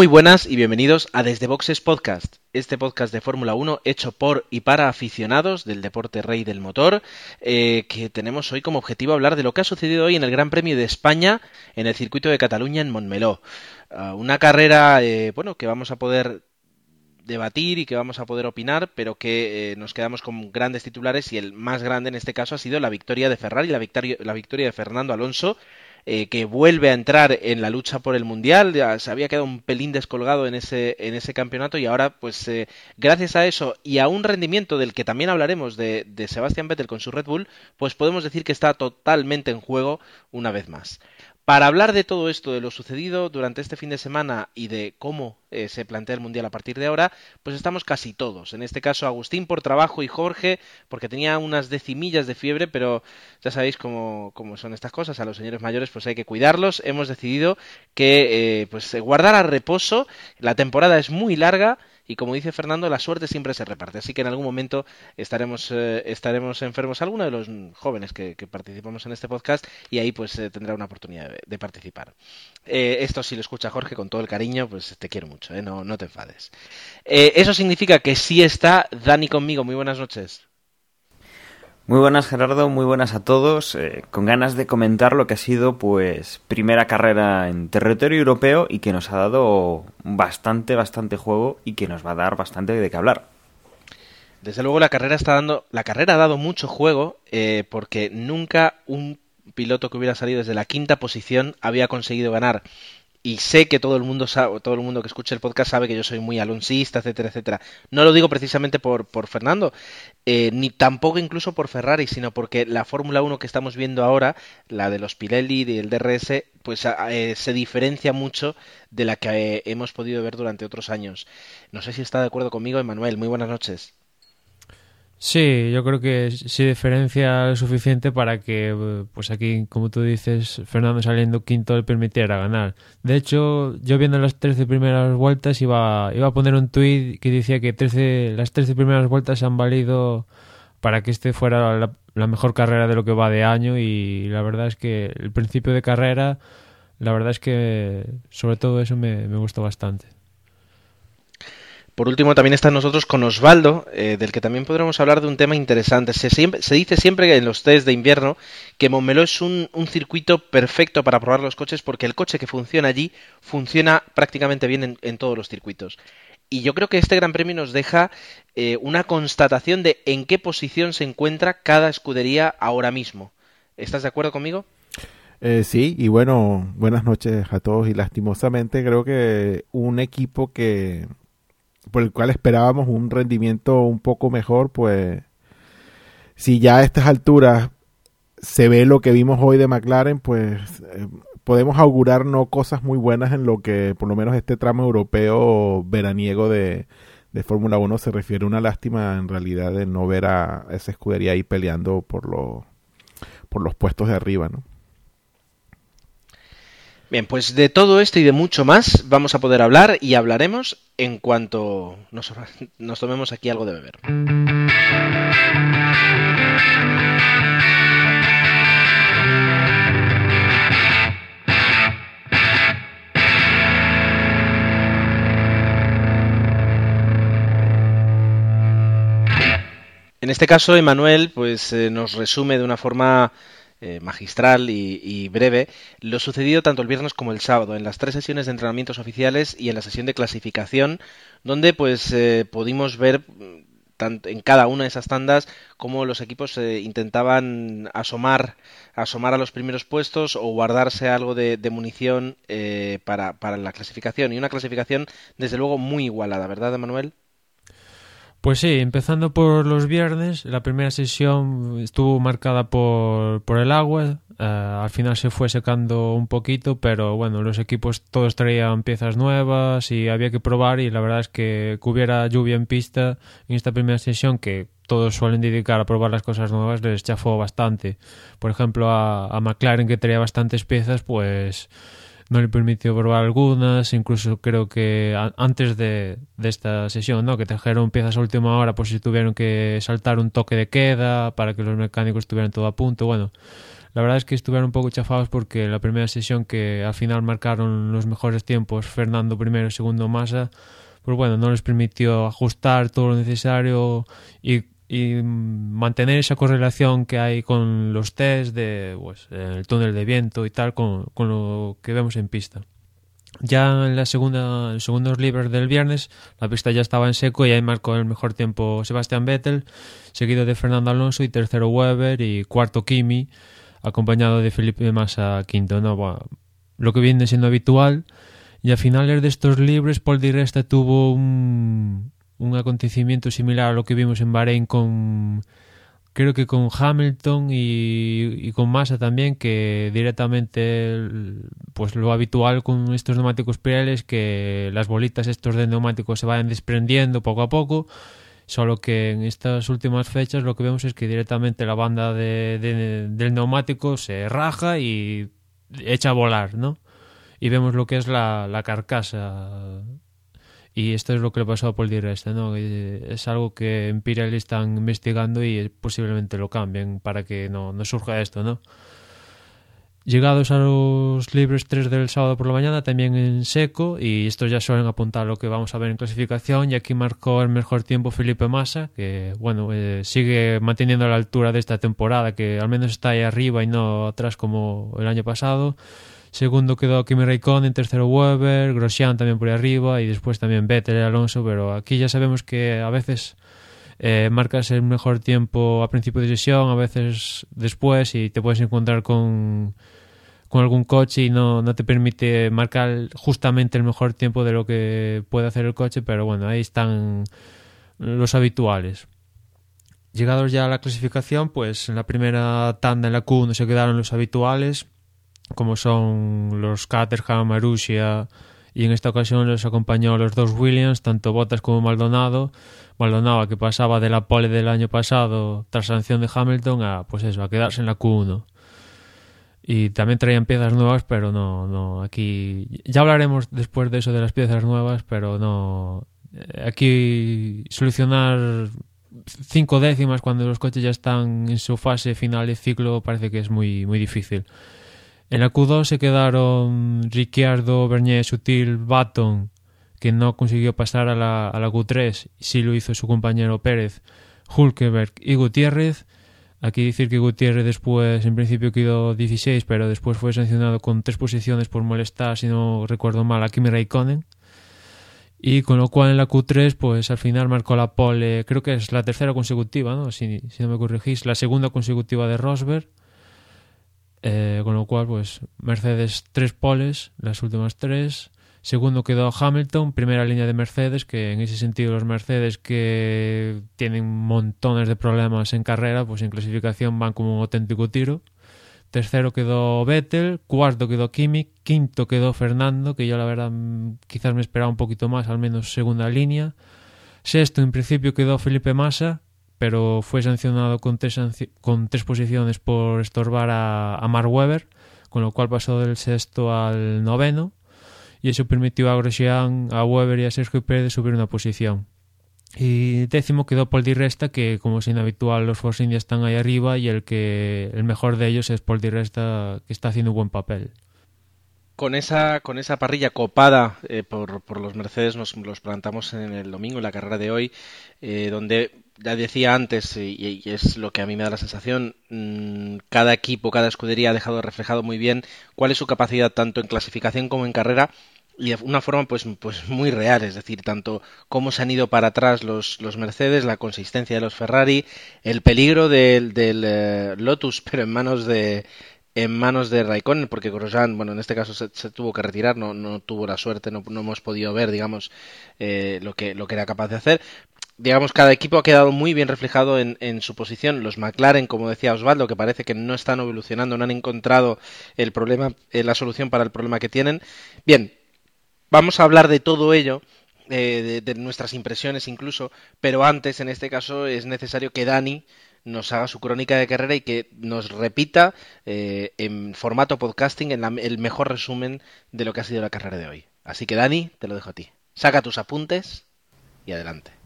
Muy buenas y bienvenidos a Desde Boxes Podcast, este podcast de Fórmula 1 hecho por y para aficionados del deporte rey del motor, eh, que tenemos hoy como objetivo hablar de lo que ha sucedido hoy en el Gran Premio de España en el circuito de Cataluña en Montmeló. Uh, una carrera, eh, bueno, que vamos a poder debatir y que vamos a poder opinar, pero que eh, nos quedamos con grandes titulares y el más grande en este caso ha sido la victoria de Ferrari, la la victoria de Fernando Alonso eh, que vuelve a entrar en la lucha por el mundial. Ya se había quedado un pelín descolgado en ese, en ese campeonato y ahora, pues eh, gracias a eso y a un rendimiento del que también hablaremos de, de Sebastián Vettel con su Red Bull, pues podemos decir que está totalmente en juego una vez más. Para hablar de todo esto, de lo sucedido durante este fin de semana y de cómo eh, se plantea el Mundial a partir de ahora, pues estamos casi todos. En este caso, Agustín por trabajo y Jorge porque tenía unas decimillas de fiebre, pero ya sabéis cómo, cómo son estas cosas. A los señores mayores pues hay que cuidarlos. Hemos decidido que eh, pues guardar a reposo. La temporada es muy larga y como dice Fernando, la suerte siempre se reparte. Así que en algún momento estaremos, eh, estaremos enfermos alguno de los jóvenes que, participamos en este podcast y ahí pues eh, tendrá una oportunidad de, participar. Eh, esto si lo escucha Jorge con todo el cariño, pues te quiero mucho, ¿eh? no, no te enfades. Eso significa que sí está Dani conmigo. Muy buenas noches. Muy buenas Gerardo, muy buenas a todos. Eh, con ganas de comentar lo que ha sido pues primera carrera en territorio europeo y que nos ha dado bastante, bastante juego y que nos va a dar bastante de qué hablar. Desde luego la carrera está dando, la carrera ha dado mucho juego eh, porque nunca un piloto que hubiera salido desde la quinta posición había conseguido ganar y sé que todo el mundo todo el mundo que escucha el podcast sabe que yo soy muy alonsista, etcétera, etcétera. No lo digo precisamente por, por Fernando, eh, ni tampoco incluso por Ferrari, sino porque la Fórmula 1 que estamos viendo ahora, la de los Pirelli y el DRS, pues eh, se diferencia mucho de la que eh, hemos podido ver durante otros años. No sé si está de acuerdo conmigo, Emanuel. Muy buenas noches. Sí, yo creo que sí diferencia lo suficiente para que, pues aquí, como tú dices, Fernando saliendo quinto le permitiera ganar. De hecho, yo viendo las 13 primeras vueltas iba, iba a poner un tuit que decía que 13, las 13 primeras vueltas han valido para que este fuera la, la, mejor carrera de lo que va de año y la verdad es que el principio de carrera, la verdad es que sobre todo eso me, me gustó bastante. Por último, también está nosotros con Osvaldo, eh, del que también podremos hablar de un tema interesante. Se, dice siempre en los test de invierno que Montmeló es un, circuito perfecto para probar los coches porque el coche que funciona allí funciona prácticamente bien en, en todos los circuitos. Y yo creo que este Gran Premio nos deja eh, una constatación de en qué posición se encuentra cada escudería ahora mismo. ¿Estás de acuerdo conmigo? Eh, sí, y bueno, buenas noches a todos. Y lastimosamente creo que un equipo que por el cual esperábamos un rendimiento un poco mejor, pues si ya a estas alturas se ve lo que vimos hoy de McLaren, pues eh, podemos augurar no cosas muy buenas en lo que por lo menos este tramo europeo veraniego de, de Fórmula 1 se refiere. Una lástima en realidad de no ver a esa escudería ahí peleando por, por los puestos de arriba, ¿no? Bien, pues de todo esto y de mucho más vamos a poder hablar y hablaremos en cuanto nos, tomemos aquí algo de beber. En este caso, Emanuel pues, eh, nos resume de una forma eh, magistral y, breve lo sucedido tanto el viernes como el sábado en las tres sesiones de entrenamientos oficiales y en la sesión de clasificación donde pues eh, pudimos ver tanto en cada una de esas tandas cómo los equipos eh, intentaban asomar asomar a los primeros puestos o guardarse algo de, de munición eh, para, para la clasificación. Y una clasificación desde luego muy igualada verdad Manuel pues sí, empezando por los viernes, la primera sesión estuvo marcada por, por el agua, uh, al final se fue secando un poquito, pero bueno, los equipos todos traían piezas nuevas y había que probar y la verdad es que, que hubiera lluvia en pista en esta primera sesión que todos suelen dedicar a probar las cosas nuevas, les chafó bastante. Por ejemplo, a, a McLaren, que tenía bastantes piezas, pues no le permitió probar algunas, incluso creo que antes de, esta sesión, ¿no? que trajeron piezas a última hora, pues si tuvieron que saltar un toque de queda para que los mecánicos estuvieran todo a punto. Bueno, la verdad es que estuvieron un poco chafados porque la primera sesión que al final marcaron los mejores tiempos, Fernando primero segundo Massa, pues bueno, no les permitió ajustar todo lo necesario y y mantener esa correlación que hay con los test de pues, el túnel de viento y tal con, con, lo que vemos en pista. Ya en la segunda, los segundos libres del viernes, la pista ya estaba en seco y ahí marcó el mejor tiempo Sebastián Vettel, seguido de Fernando Alonso y tercero Weber y cuarto Kimi, acompañado de Felipe Massa quinto. No, lo que viene siendo habitual. Y a finales de estos libres, Paul Di Resta tuvo un, un acontecimiento similar a lo que vimos en Bahrein con creo que con Hamilton y, con Massa también que directamente pues lo habitual con estos neumáticos Pirelli que las bolitas estos de neumáticos se vayan desprendiendo poco a poco solo que en estas últimas fechas lo que vemos es que directamente la banda de, del neumático se raja y echa a volar ¿no? y vemos lo que es la, la carcasa y esto es lo que le pasó a Paul Resta, ¿no? Es algo que Pirelli están investigando y posiblemente lo cambien para que no, no surja esto, ¿no? Llegados a los libres 3 del sábado por la mañana, también en seco, y estos ya suelen apuntar lo que vamos a ver en clasificación, y aquí marcó el mejor tiempo Felipe Massa, que bueno, eh, sigue manteniendo la altura de esta temporada, que al menos está ahí arriba y no atrás como el año pasado. Segundo quedó Kimi Raikkonen, tercero Weber, Grosjean también por ahí arriba y después también Vettel y Alonso, pero aquí ya sabemos que a veces eh, marcas el mejor tiempo a principio de sesión, a veces después y te puedes encontrar con, con algún coche y no, no te permite marcar justamente el mejor tiempo de lo que puede hacer el coche, pero bueno, ahí están los habituales. Llegados ya a la clasificación, pues en la primera tanda en la Q1 se quedaron los habituales, como son los Caterham, Marussia y en esta ocasión les acompañó los dos Williams, tanto Bottas como Maldonado. Maldonado que pasaba de la pole del año pasado tras sanción de Hamilton a pues eso, a quedarse en la Q1. Y también traían piezas nuevas, pero no, no, aquí ya hablaremos después de eso de las piezas nuevas, pero no eh, aquí solucionar cinco décimas cuando los coches ya están en su fase final de ciclo parece que es muy muy difícil. En la Q2 se quedaron Ricciardo, Bernier, Sutil, Baton, que no consiguió pasar a la, a la Q3, sí lo hizo su compañero Pérez, Hulkenberg y Gutiérrez. Aquí decir que Gutiérrez después, en principio quedó 16, pero después fue sancionado con tres posiciones por molestar, si no recuerdo mal, a Kimi Raikkonen. Y con lo cual en la Q3, pues al final marcó la pole, creo que es la tercera consecutiva, ¿no? Si, si no me corregís, la segunda consecutiva de Rosberg eh, con lo cual, pues Mercedes tres poles, las últimas tres. Segundo quedó Hamilton, primera línea de Mercedes, que en ese sentido los Mercedes que tienen montones de problemas en carrera, pues en clasificación van como un auténtico tiro. Tercero quedó Vettel, cuarto quedó Kimi, quinto quedó Fernando, que yo la verdad quizás me esperaba un poquito más, al menos segunda línea. Sexto en principio quedó Felipe Massa, pero fue sancionado con tres, con tres posiciones por estorbar a, a Mark Webber, con lo cual pasó del sexto al noveno, y eso permitió a Grosjean, a Webber y a Sergio Pérez subir una posición. Y décimo quedó Paul Di Resta, que como es inhabitual los Force India están ahí arriba y el que el mejor de ellos es Paul Di Resta, que está haciendo un buen papel con esa, con esa parrilla copada eh, por, por, los Mercedes nos los plantamos en el domingo, en la carrera de hoy, eh, donde ya decía antes, y, es lo que a mí me da la sensación, mmm, cada equipo, cada escudería ha dejado reflejado muy bien cuál es su capacidad tanto en clasificación como en carrera y de una forma pues, pues muy real, es decir, tanto cómo se han ido para atrás los, los Mercedes, la consistencia de los Ferrari, el peligro del, del eh, Lotus, pero en manos de, en manos de Raikkonen, porque Grosjean, bueno, en este caso se, se, tuvo que retirar, no, no tuvo la suerte, no, no hemos podido ver, digamos, eh, lo, que, lo que era capaz de hacer. Digamos, cada equipo ha quedado muy bien reflejado en, en, su posición. Los McLaren, como decía Osvaldo, que parece que no están evolucionando, no han encontrado el problema, eh, la solución para el problema que tienen. Bien, vamos a hablar de todo ello de, de, nuestras impresiones incluso, pero antes, en este caso, es necesario que Dani nos haga su crónica de carrera y que nos repita eh, en formato podcasting en la, el mejor resumen de lo que ha sido la carrera de hoy. Así que Dani, te lo dejo a ti. Saca tus apuntes y adelante.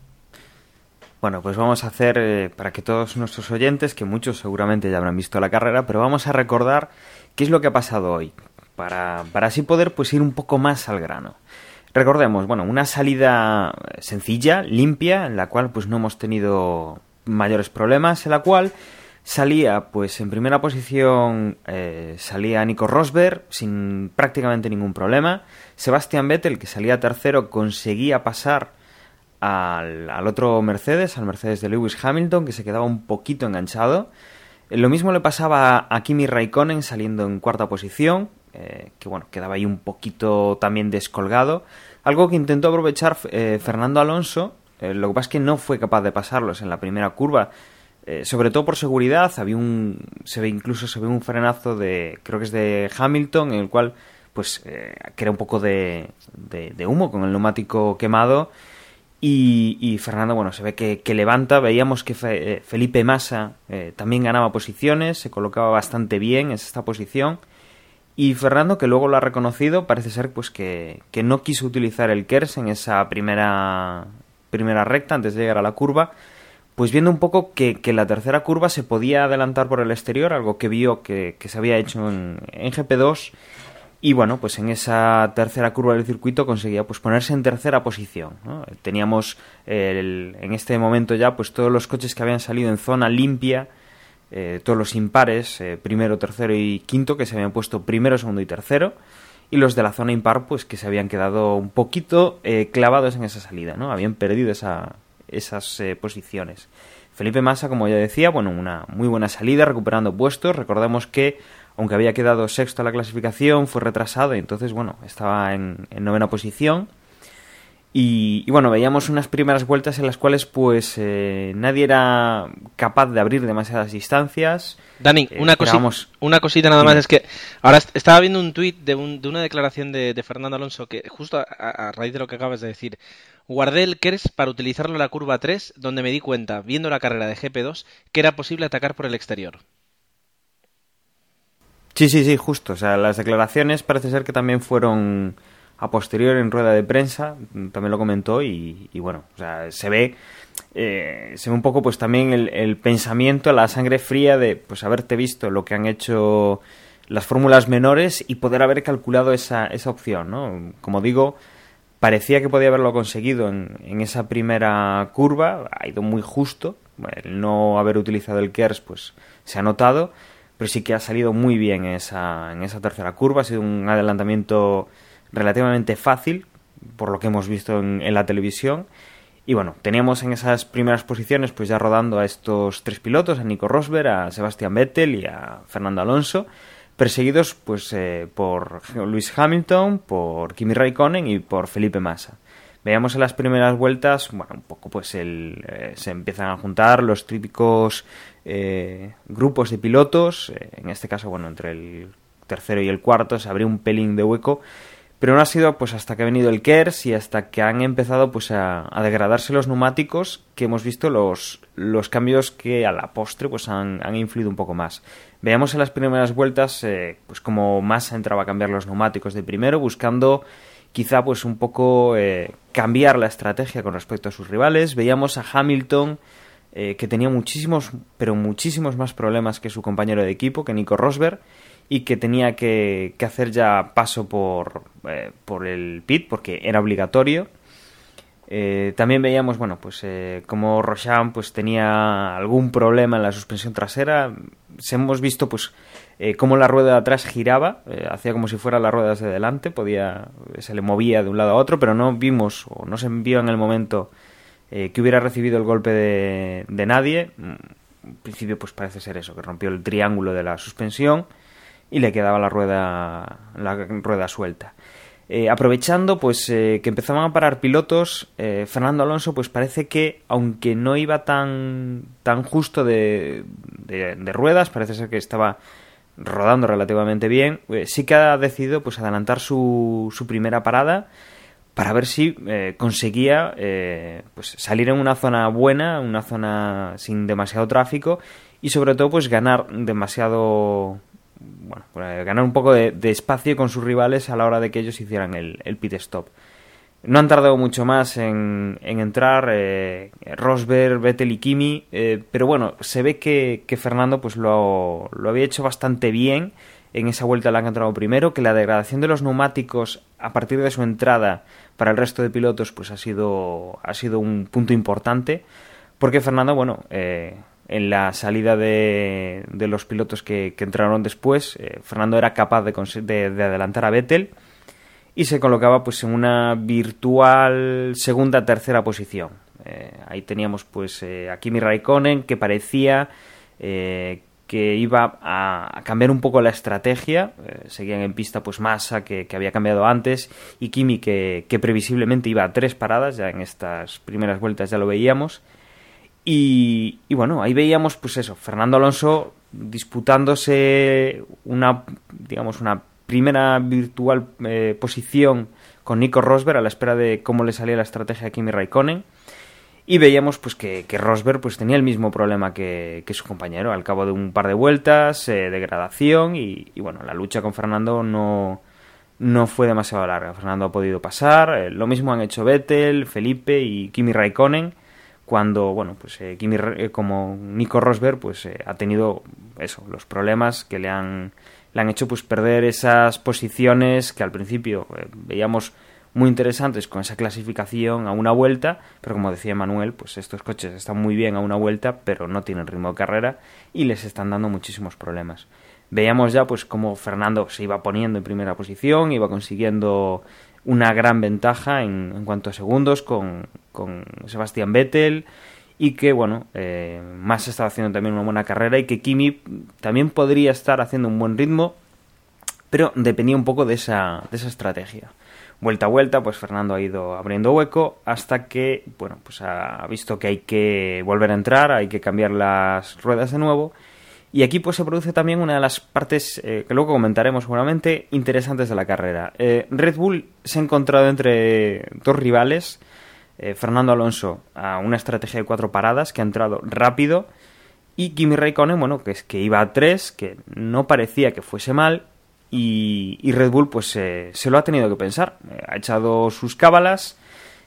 Bueno, pues vamos a hacer, eh, para que todos nuestros oyentes, que muchos seguramente ya habrán visto la carrera, pero vamos a recordar qué es lo que ha pasado hoy, para, para así poder pues ir un poco más al grano. Recordemos, bueno, una salida sencilla, limpia, en la cual pues no hemos tenido mayores problemas, en la cual salía, pues en primera posición eh, salía Nico Rosberg sin prácticamente ningún problema. Sebastian Vettel, que salía tercero, conseguía pasar al, al, otro Mercedes, al Mercedes de Lewis Hamilton, que se quedaba un poquito enganchado. Eh, lo mismo le pasaba a Kimi Raikkonen saliendo en cuarta posición, eh, que bueno, quedaba ahí un poquito también descolgado. Algo que intentó aprovechar eh, Fernando Alonso, lo que pasa es que no fue capaz de pasarlos en la primera curva. Sobre todo por seguridad, había un. se ve incluso se ve un frenazo de. creo que es de Hamilton, en el cual pues crea un poco de, de, humo con el neumático quemado. Y, y Fernando, bueno, se ve que, que levanta. Veíamos que fe, Felipe Massa también ganaba posiciones, se colocaba bastante bien en esta posición. Y Fernando, que luego lo ha reconocido, parece ser pues que, que no quiso utilizar el KERS en esa primera primera recta antes de llegar a la curva, pues viendo un poco que, que la tercera curva se podía adelantar por el exterior, algo que vio que, que se había hecho en, en, GP2 y bueno, pues en esa tercera curva del circuito conseguía pues ponerse en tercera posición. Teníamos el, en este momento ya pues todos los coches que habían salido en zona limpia, eh, todos los impares, eh, primero, tercero y quinto, que se habían puesto primero, segundo y tercero y los de la zona impar pues que se habían quedado un poquito eh, clavados en esa salida, ¿no? Habían perdido esa, esas posiciones. Felipe Massa, como ya decía, bueno, una muy buena salida, recuperando puestos. Recordemos que, aunque había quedado sexto a la clasificación, fue retrasado y entonces, bueno, estaba en, en novena posición. Y, y, bueno, veíamos unas primeras vueltas en las cuales pues eh, nadie era capaz de abrir demasiadas distancias. Dani, Eh, una, cosi esperábamos- una cosita nada más es que ahora est- estaba viendo un tuit de, un- de una declaración de, de Fernando Alonso que justo a raíz de lo que acabas de decir, guardé el KERS para utilizarlo en la curva 3 donde me di cuenta, viendo la carrera de GP2, que era posible atacar por el exterior. Sí, sí, sí, justo. O sea, las declaraciones parece ser que también fueron a posterior en rueda de prensa, también lo comentó y, y bueno, o sea, se ve, eh, se ve un poco pues también el, el pensamiento, la sangre fría de pues haberte visto lo que han hecho las fórmulas menores y poder haber calculado esa, esa opción, ¿no? Como digo, parecía que podía haberlo conseguido en, en esa primera curva, ha ido muy justo, el no haber utilizado el KERS pues se ha notado, pero sí que ha salido muy bien en esa, en esa tercera curva, ha sido un adelantamiento relativamente fácil, por lo que hemos visto en, en la televisión. Y bueno, teníamos en esas primeras posiciones pues ya rodando a estos tres pilotos, a Nico Rosberg, a Sebastian Vettel y a Fernando Alonso, perseguidos pues eh, por Lewis Hamilton, por Kimi Raikkonen y por Felipe Massa. Veíamos en las primeras vueltas, bueno, un poco pues el, eh, se empiezan a juntar los típicos eh, grupos de pilotos, eh, en este caso, bueno, entre el tercero y el cuarto se abrió un pelín de hueco, pero no ha sido pues hasta que ha venido el KERS y hasta que han empezado pues a, a degradarse los neumáticos que hemos visto los, los cambios que a la postre pues han, influido un poco más. Veamos en las primeras vueltas eh, pues como Massa entraba a cambiar los neumáticos de primero buscando quizá pues un poco eh, cambiar la estrategia con respecto a sus rivales. Veíamos a Hamilton eh, que tenía muchísimos, pero muchísimos más problemas que su compañero de equipo, que Nico Rosberg, y que tenía que, que hacer ya paso por, eh, por el pit porque era obligatorio. Eh, también veíamos, bueno, pues eh, como Roshan pues tenía algún problema en la suspensión trasera. Se hemos visto, pues, eh, cómo la rueda de atrás giraba, eh, hacía como si fuera las ruedas de delante, podía, se le movía de un lado a otro, pero no vimos o no se vio en el momento eh, que hubiera recibido el golpe de, de nadie. Mm, En principio, pues parece ser eso, que rompió el triángulo de la suspensión y le quedaba la rueda, la rueda suelta. Eh, aprovechando pues eh, que empezaban a parar pilotos, Fernando Alonso pues parece que aunque no iba tan, tan justo de, de, de ruedas, parece ser que estaba rodando relativamente bien, sí que ha decidido pues adelantar su, su primera parada para ver si eh, conseguía eh, pues salir en una zona buena, una zona sin demasiado tráfico y sobre todo pues ganar demasiado bueno, pues, ganar un poco de, espacio con sus rivales a la hora de que ellos hicieran el, pit stop. No han tardado mucho más en, entrar eh, Rosberg, Vettel y Kimi, pero bueno, se ve que, Fernando pues lo, lo había hecho bastante bien en esa vuelta la han entrado primero, que la degradación de los neumáticos a partir de su entrada para el resto de pilotos pues ha sido, ha sido un punto importante, porque Fernando, bueno, eh, en la salida de, de los pilotos que, entraron después, eh, Fernando era capaz de, de, adelantar a Vettel y se colocaba pues en una virtual segunda tercera posición. Eh, ahí teníamos pues a Kimi Raikkonen que parecía que iba a, cambiar un poco la estrategia. Eh, seguían en pista pues Massa, que, había cambiado antes, y Kimi, que, previsiblemente iba a tres paradas, ya en estas primeras vueltas ya lo veíamos. Y, bueno, ahí veíamos pues eso, Fernando Alonso disputándose una, digamos, una primera virtual eh, posición con Nico Rosberg a la espera de cómo le salía la estrategia a Kimi Raikkonen y veíamos pues que, Rosberg pues tenía el mismo problema que, su compañero. Al cabo de un par de vueltas eh, degradación y, bueno la lucha con Fernando no no fue demasiado larga. Fernando ha podido pasar eh, lo mismo han hecho Vettel Felipe y Kimi Raikkonen cuando bueno pues eh, Kimi como Nico Rosberg pues ha tenido eso los problemas que le han le han hecho pues perder esas posiciones que al principio veíamos muy interesantes con esa clasificación a una vuelta, pero como decía Manuel, pues estos coches están muy bien a una vuelta, pero no tienen ritmo de carrera y les están dando muchísimos problemas. Veíamos ya pues cómo Fernando se iba poniendo en primera posición, iba consiguiendo una gran ventaja en, cuanto a segundos con, con Sebastián Vettel y que bueno, eh, Más estaba haciendo también una buena carrera y que Kimi también podría estar haciendo un buen ritmo, pero dependía un poco de esa, de esa estrategia vuelta a vuelta, pues Fernando ha ido abriendo hueco hasta que, bueno, pues ha visto que hay que volver a entrar, hay que cambiar las ruedas de nuevo. Y aquí pues se produce también una de las partes eh, que luego comentaremos seguramente interesantes de la carrera. Eh, Red Bull se ha encontrado entre dos rivales. Eh, Fernando Alonso a una estrategia de cuatro paradas que ha entrado rápido y Kimi Raikkonen, bueno, que es que iba a tres, que no parecía que fuese mal y, Red Bull pues se lo ha tenido que pensar. Eh, ha echado sus cábalas.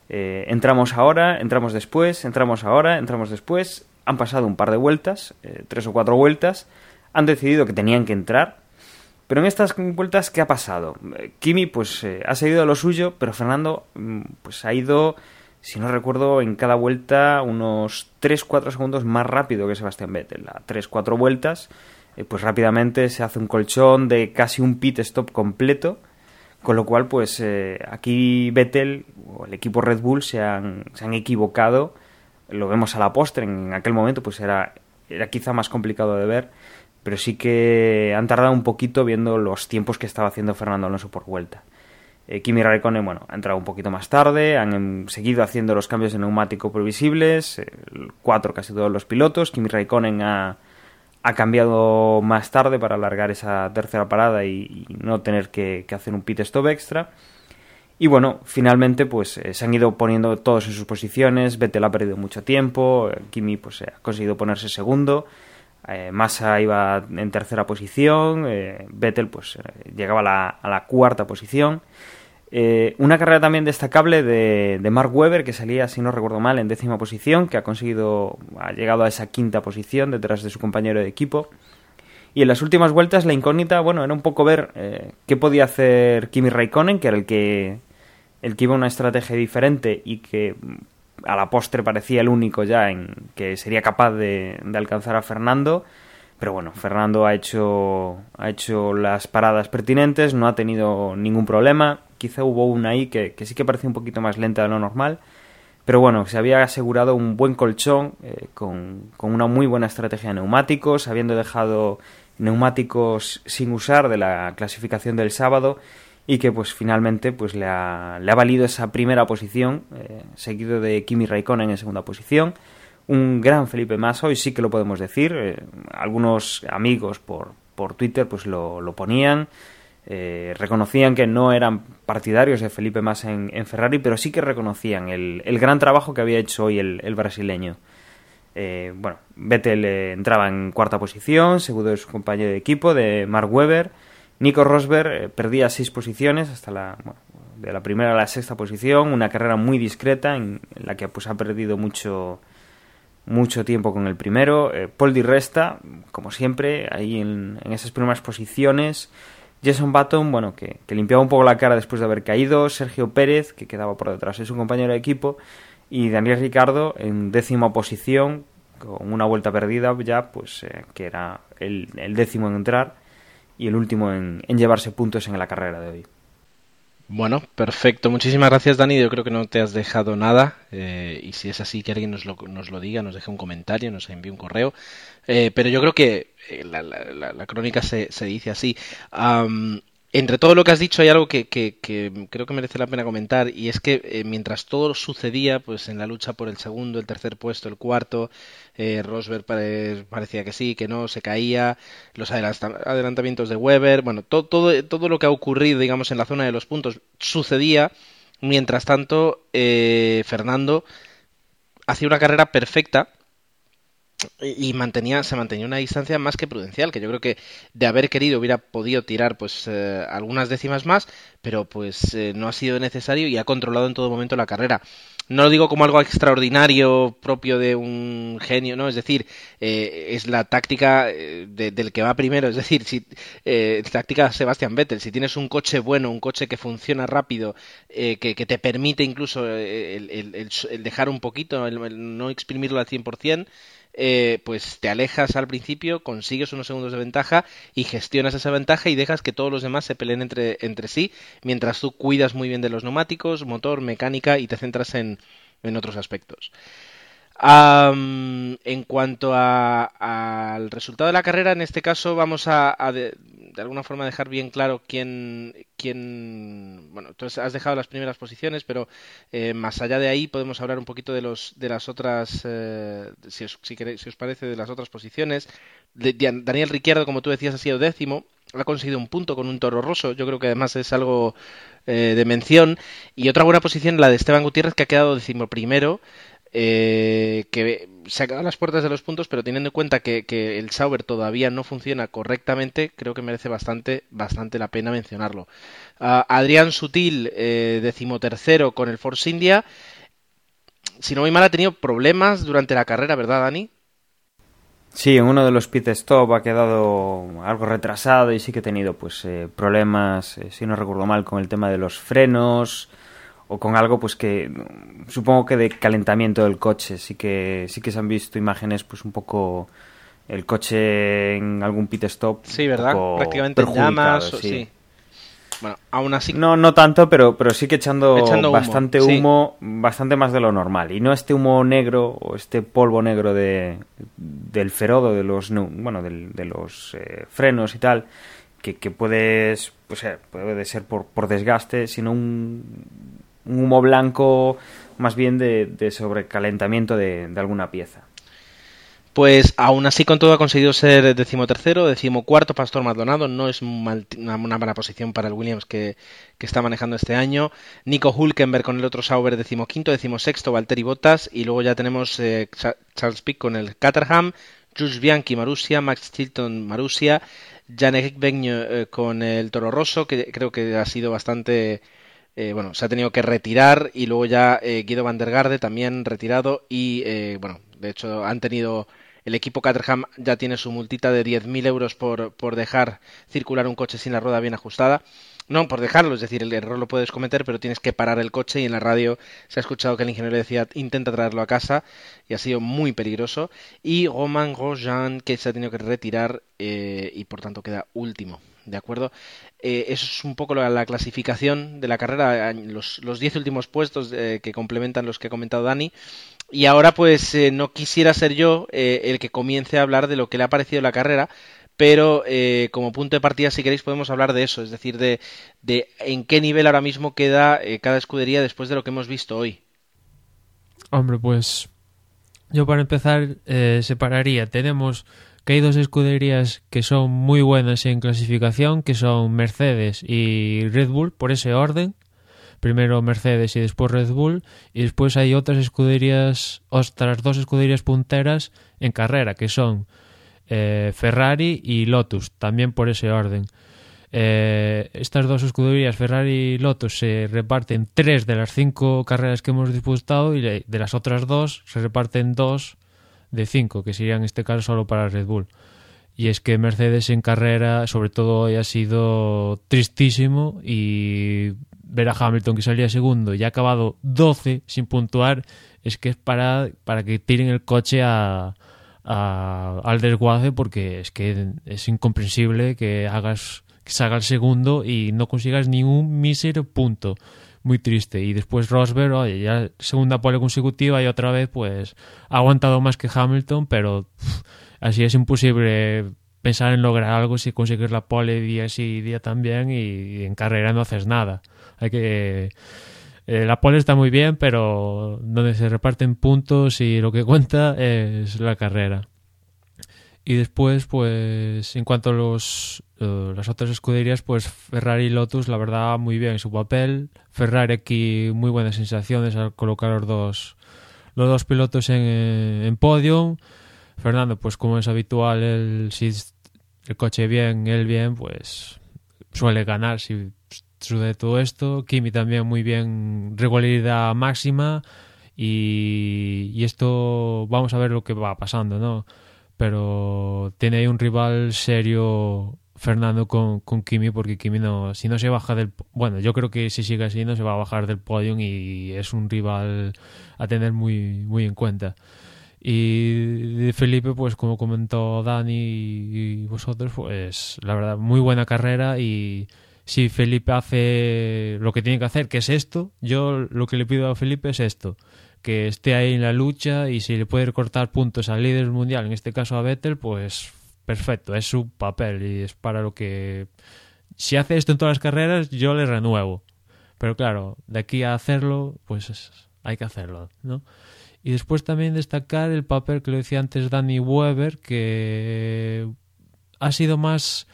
Eh, entramos ahora, entramos después, entramos ahora, entramos después. Han pasado un par de vueltas, eh, tres o cuatro vueltas. Han decidido que tenían que entrar. Pero en estas vueltas, ¿qué ha pasado? Kimi pues ha seguido lo suyo, pero Fernando mm, pues ha ido, si no recuerdo, en cada vuelta unos 3-4 segundos más rápido que Sebastián Vettel. A 3-4 vueltas eh, pues rápidamente se hace un colchón de casi un pit stop completo, con lo cual pues eh, aquí Vettel o el equipo Red Bull se han, se han equivocado, lo vemos a la postre, en aquel momento pues era, era quizá más complicado de ver, pero sí que han tardado un poquito viendo los tiempos que estaba haciendo Fernando Alonso por vuelta. Eh, Kimi Raikkonen, bueno, ha entrado un poquito más tarde, han seguido haciendo los cambios de neumático previsibles, cuatro casi todos los pilotos, Kimi Raikkonen ha, ha cambiado más tarde para alargar esa tercera parada y, no tener que, hacer un pit stop extra. Y bueno, finalmente pues eh, se han ido poniendo todos en sus posiciones, Vettel ha perdido mucho tiempo, eh, Kimi pues ha conseguido ponerse segundo, eh, Massa iba en tercera posición, Vettel pues llegaba a la, a la cuarta posición eh, una carrera también destacable de, Mark Webber, que salía, si no recuerdo mal, en décima posición, que ha conseguido, ha llegado a esa quinta posición detrás de su compañero de equipo. Y en las últimas vueltas la incógnita, bueno, era un poco ver eh, qué podía hacer Kimi Raikkonen, que era el que, el que iba a una estrategia diferente y que a la postre parecía el único ya en que sería capaz de, de alcanzar a Fernando. Pero bueno, Fernando ha hecho, ha hecho las paradas pertinentes, no ha tenido ningún problema. Quizá hubo una ahí que, sí que parece un poquito más lenta de lo normal. Pero bueno, se había asegurado un buen colchón eh, con, una muy buena estrategia de neumáticos, habiendo dejado neumáticos sin usar de la clasificación del sábado y que pues finalmente pues le ha, le ha valido esa primera posición, eh, seguido de Kimi Raikkonen en segunda posición un gran Felipe Massa, hoy sí que lo podemos decir. Eh, algunos amigos por, por Twitter pues lo, lo ponían. Eh, reconocían que no eran partidarios de Felipe Massa en, Ferrari, pero sí que reconocían el, gran trabajo que había hecho hoy el, brasileño. Eh, bueno, Vettel entraba en cuarta posición, segundo de su compañero de equipo, de Mark Webber. Nico Rosberg perdía seis posiciones hasta la, de la primera a la sexta posición, una carrera muy discreta en, la que pues, ha perdido mucho, mucho tiempo con el primero. Paul Di Resta, como siempre, ahí en esas primeras posiciones. Jason Button, bueno, que, limpiaba un poco la cara después de haber caído, Sergio Pérez, que quedaba por detrás, es un compañero de equipo, y Daniel Ricardo en décima posición, con una vuelta perdida ya, pues eh, que era el, décimo en entrar y el último en llevarse puntos en la carrera de hoy. Bueno, perfecto. Muchísimas gracias, Dani. Yo creo que no te has dejado nada. Eh, y si es así, que alguien nos lo, nos lo diga, nos deje un comentario, nos envíe un correo. Eh, pero yo creo que eh, la, crónica se, se, dice así. Entre todo lo que has dicho hay algo que, creo que merece la pena comentar y es que eh, mientras todo sucedía, pues en la lucha por el segundo, el tercer puesto, el cuarto, eh, Rosberg parecía que sí, que no, se caía, los adelantamientos de Weber, bueno, todo, todo, todo lo que ha ocurrido, digamos, en la zona de los puntos sucedía, mientras tanto eh, Fernando hacía una carrera perfecta y mantenía se mantenía una distancia más que prudencial que yo creo que de haber querido hubiera podido tirar pues eh, algunas décimas más pero pues eh, no ha sido necesario y ha controlado en todo momento la carrera. No lo digo como algo extraordinario propio de un genio no es decir eh, es la táctica del que va primero. Es decir si táctica Sebastián Vettel si tienes un coche bueno un coche que funciona rápido que, que, te permite incluso el, el, dejar un poquito el, no exprimirlo al 100% eh, pues te alejas al principio, consigues unos segundos de ventaja y gestionas esa ventaja y dejas que todos los demás se peleen entre, entre sí, mientras tú cuidas muy bien de los neumáticos, motor, mecánica y te centras en, en otros aspectos. En cuanto al resultado de la carrera, en este caso vamos a, alguna forma dejar bien claro quién, quién, bueno, entonces has dejado las primeras posiciones, pero eh, más allá de ahí podemos hablar un poquito de los de las otras, eh, si, os, si, os parece, de las otras posiciones. Daniel Ricciardo, como tú decías, ha sido décimo, ha conseguido un punto con un toro roso, yo creo que además es algo eh, de mención. Y otra buena posición la de Esteban Gutiérrez, que ha quedado decimoprimero primero eh, que se acaban las puertas de los puntos, pero teniendo en cuenta que, el Sauber todavía no funciona correctamente, creo que merece bastante, bastante la pena mencionarlo. Adrián Sutil, eh, decimotercero con el Force India. Si no voy mal, ha tenido problemas durante la carrera, ¿verdad, Dani? Sí, en uno de los pit stop ha quedado algo retrasado y sí que ha tenido pues eh, problemas, eh, si no recuerdo mal, con el tema de los frenos, o con algo pues que supongo que de calentamiento del coche. Sí que sí que se han visto imágenes pues un poco el coche en algún pit stop sí verdad prácticamente en llamas sí. bueno aún así no no tanto pero pero sí que echando, bastante humo bastante más de lo normal. Y no este humo negro o este polvo negro de del ferodo de los bueno de los eh, frenos y tal que, que puedes pues eh, puede ser por, por desgaste sino un un humo blanco más bien de, sobrecalentamiento de, alguna pieza. Pues aún así con todo ha conseguido ser decimotercero, decimocuarto Pastor Maldonado, no es una, buena posición para el Williams que, está manejando este año. Nico Hulkenberg con el otro Sauber decimoquinto, decimosexto Valtteri Bottas y luego ya tenemos eh, Charles Pick con el Caterham, Jules Bianchi Marussia, Max Chilton Marussia, Janek Begno eh, con el Toro Rosso, que creo que ha sido bastante eh, bueno, se ha tenido que retirar y luego ya eh, Guido van der Garde también retirado y eh, bueno, de hecho han tenido el equipo Caterham ya tiene su multita de 10.000 euros por, por dejar circular un coche sin la rueda bien ajustada. No, por dejarlo, es decir, el error lo puedes cometer, pero tienes que parar el coche y en la radio se ha escuchado que el ingeniero decía intenta traerlo a casa y ha sido muy peligroso. Y Roman Grosjean que se ha tenido que retirar y por tanto queda último. ¿De acuerdo? Eh, eso es un poco la, clasificación de la carrera, los, los diez últimos puestos eh, que complementan los que ha comentado Dani. Y ahora, pues, eh, no quisiera ser yo el que comience a hablar de lo que le ha parecido la carrera, pero como punto de partida, si queréis, podemos hablar de eso, es decir, de, en qué nivel ahora mismo queda cada escudería después de lo que hemos visto hoy. Hombre, pues yo para empezar separaría, tenemos que hay dos escuderías que son muy buenas en clasificación, que son Mercedes y Red Bull, por ese orden. Primero Mercedes y después Red Bull. Y después hay otras escuderías, otras dos escuderías punteras en carrera, que son eh, Ferrari y Lotus, también por ese orden. Eh, estas dos escuderías, Ferrari y Lotus, se reparten tres de las cinco carreras que hemos disputado y de las otras dos se reparten dos de cinco, que sería en este caso solo para Red Bull. Y es que Mercedes en carrera, sobre todo hoy, ha sido tristísimo y ver a Hamilton que salía segundo y ha acabado 12 sin puntuar, es que es para, para que tiren el coche a, al desguace porque es que es incomprensible que hagas que salga el segundo y no consigas ni un mísero punto. Muy triste. Y después Rosberg, oye, ya segunda pole consecutiva y otra vez pues ha aguantado más que Hamilton, pero así es imposible pensar en lograr algo si conseguir la pole día sí día también y en carrera no haces nada. Hay que la pole está muy bien, pero donde se reparten puntos y lo que cuenta es la carrera. Y después, pues, en cuanto a los, eh, las otras escuderías, pues Ferrari y Lotus, la verdad, muy bien en su papel. Ferrari aquí muy buenas sensaciones al colocar los dos, los dos pilotos en, en podio. Fernando, pues como es habitual, el, si el coche bien, él bien, pues suele ganar si de todo esto. Kimi también muy bien, regularidad máxima. Y, esto vamos a ver lo que va pasando, ¿no? Pero tiene ahí un rival serio Fernando con, con Kimi porque Kimi no, si no se baja del... Bueno, yo creo que si sigue así no se va a bajar del podium y es un rival a tener muy, muy en cuenta. Y de Felipe, pues como comentó Dani y vosotros, pues la verdad, muy buena carrera y si Felipe hace lo que tiene que hacer, que es esto, yo lo que le pido a Felipe es esto, que esté ahí en la lucha y si le puede recortar puntos al líder mundial, en este caso a Vettel, pues perfecto, es su papel y es para lo que... Si hace esto en todas las carreras, yo le renuevo. Pero claro, de aquí a hacerlo, pues hay que hacerlo, ¿no? Y después también destacar el papel que lo decía antes Danny Weber, que ha sido más,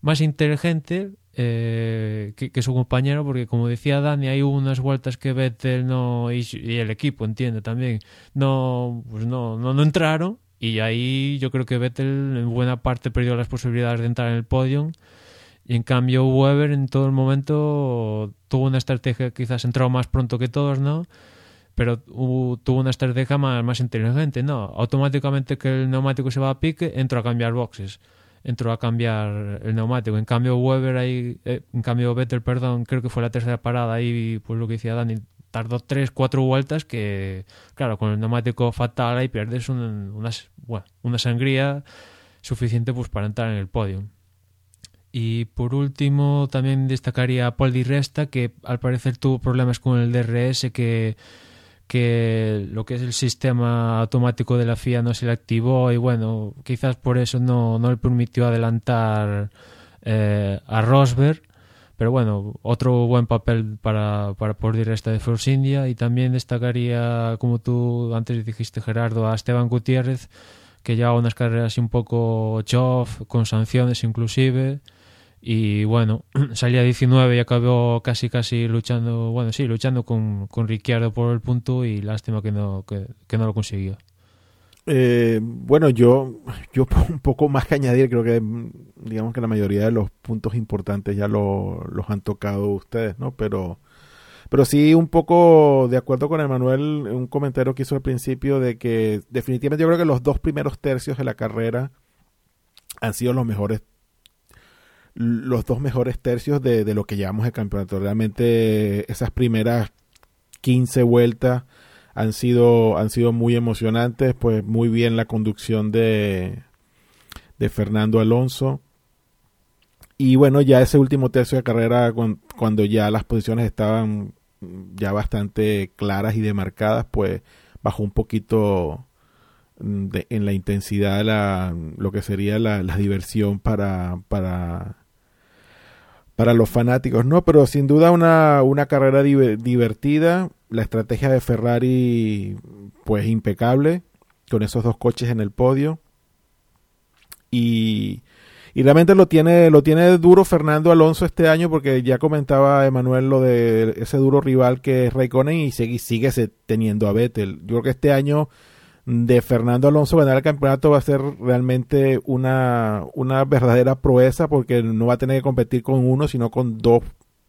más inteligente eh, que, su compañero, porque como decía Dani, hay unas vueltas que Vettel no, y, el equipo, entiende también, no, pues no, no, no, entraron, y ahí yo creo que Vettel en buena parte perdió las posibilidades de entrar en el podium. Y en cambio Weber en todo el momento tuvo una estrategia, quizás entró más pronto que todos, ¿no? Pero tuvo una estrategia más, más inteligente, ¿no? Automáticamente que el neumático se va a pique, entró a cambiar boxes entró a cambiar el neumático. En cambio, Weber ahí, eh, en cambio, Vettel, perdón, creo que fue la tercera parada ahí, pues lo que decía Dani, tardó tres, cuatro vueltas que, claro, con el neumático fatal ahí pierdes una, una sangría suficiente pues para entrar en el podio. Y por último, también destacaría a Paul Di Resta, que al parecer tuvo problemas con el DRS, que que lo que es el sistema automático de la FIA no se le activó y bueno, quizás por eso no, no le permitió adelantar eh, a Rosberg. Pero bueno, otro buen papel para, para poder esta de Force India y también destacaría, como tú antes dijiste Gerardo, a Esteban Gutiérrez, que lleva unas carreras un poco chof, con sanciones inclusive, y bueno, salía 19 y acabó casi casi luchando, bueno, sí, luchando con, con Ricciardo por el punto y lástima que no, que, no lo consiguió. Eh, bueno, yo, yo un poco más que añadir, creo que digamos que la mayoría de los puntos importantes ya lo, los han tocado ustedes, ¿no? Pero, pero sí un poco de acuerdo con Emanuel, un comentario que hizo al principio de que definitivamente yo creo que los dos primeros tercios de la carrera han sido los mejores los dos mejores tercios de, lo que llevamos el campeonato. Realmente esas primeras 15 vueltas han sido, han sido muy emocionantes, pues muy bien la conducción de, de Fernando Alonso. Y bueno, ya ese último tercio de carrera, cuando, ya las posiciones estaban ya bastante claras y demarcadas, pues bajó un poquito mm, en la intensidad la, lo que sería la, la diversión para, para para los fanáticos, ¿no? Pero sin duda una, una carrera divertida, la estrategia de Ferrari pues impecable, con esos dos coches en el podio. y, y realmente lo tiene, lo tiene duro Fernando Alonso este año porque ya comentaba Emanuel lo de ese duro rival que es Raikkonen y sigue, sigue teniendo a Vettel. Yo creo que este año de Fernando Alonso ganar el campeonato va a ser realmente una, una verdadera proeza porque no va a tener que competir con uno, sino con dos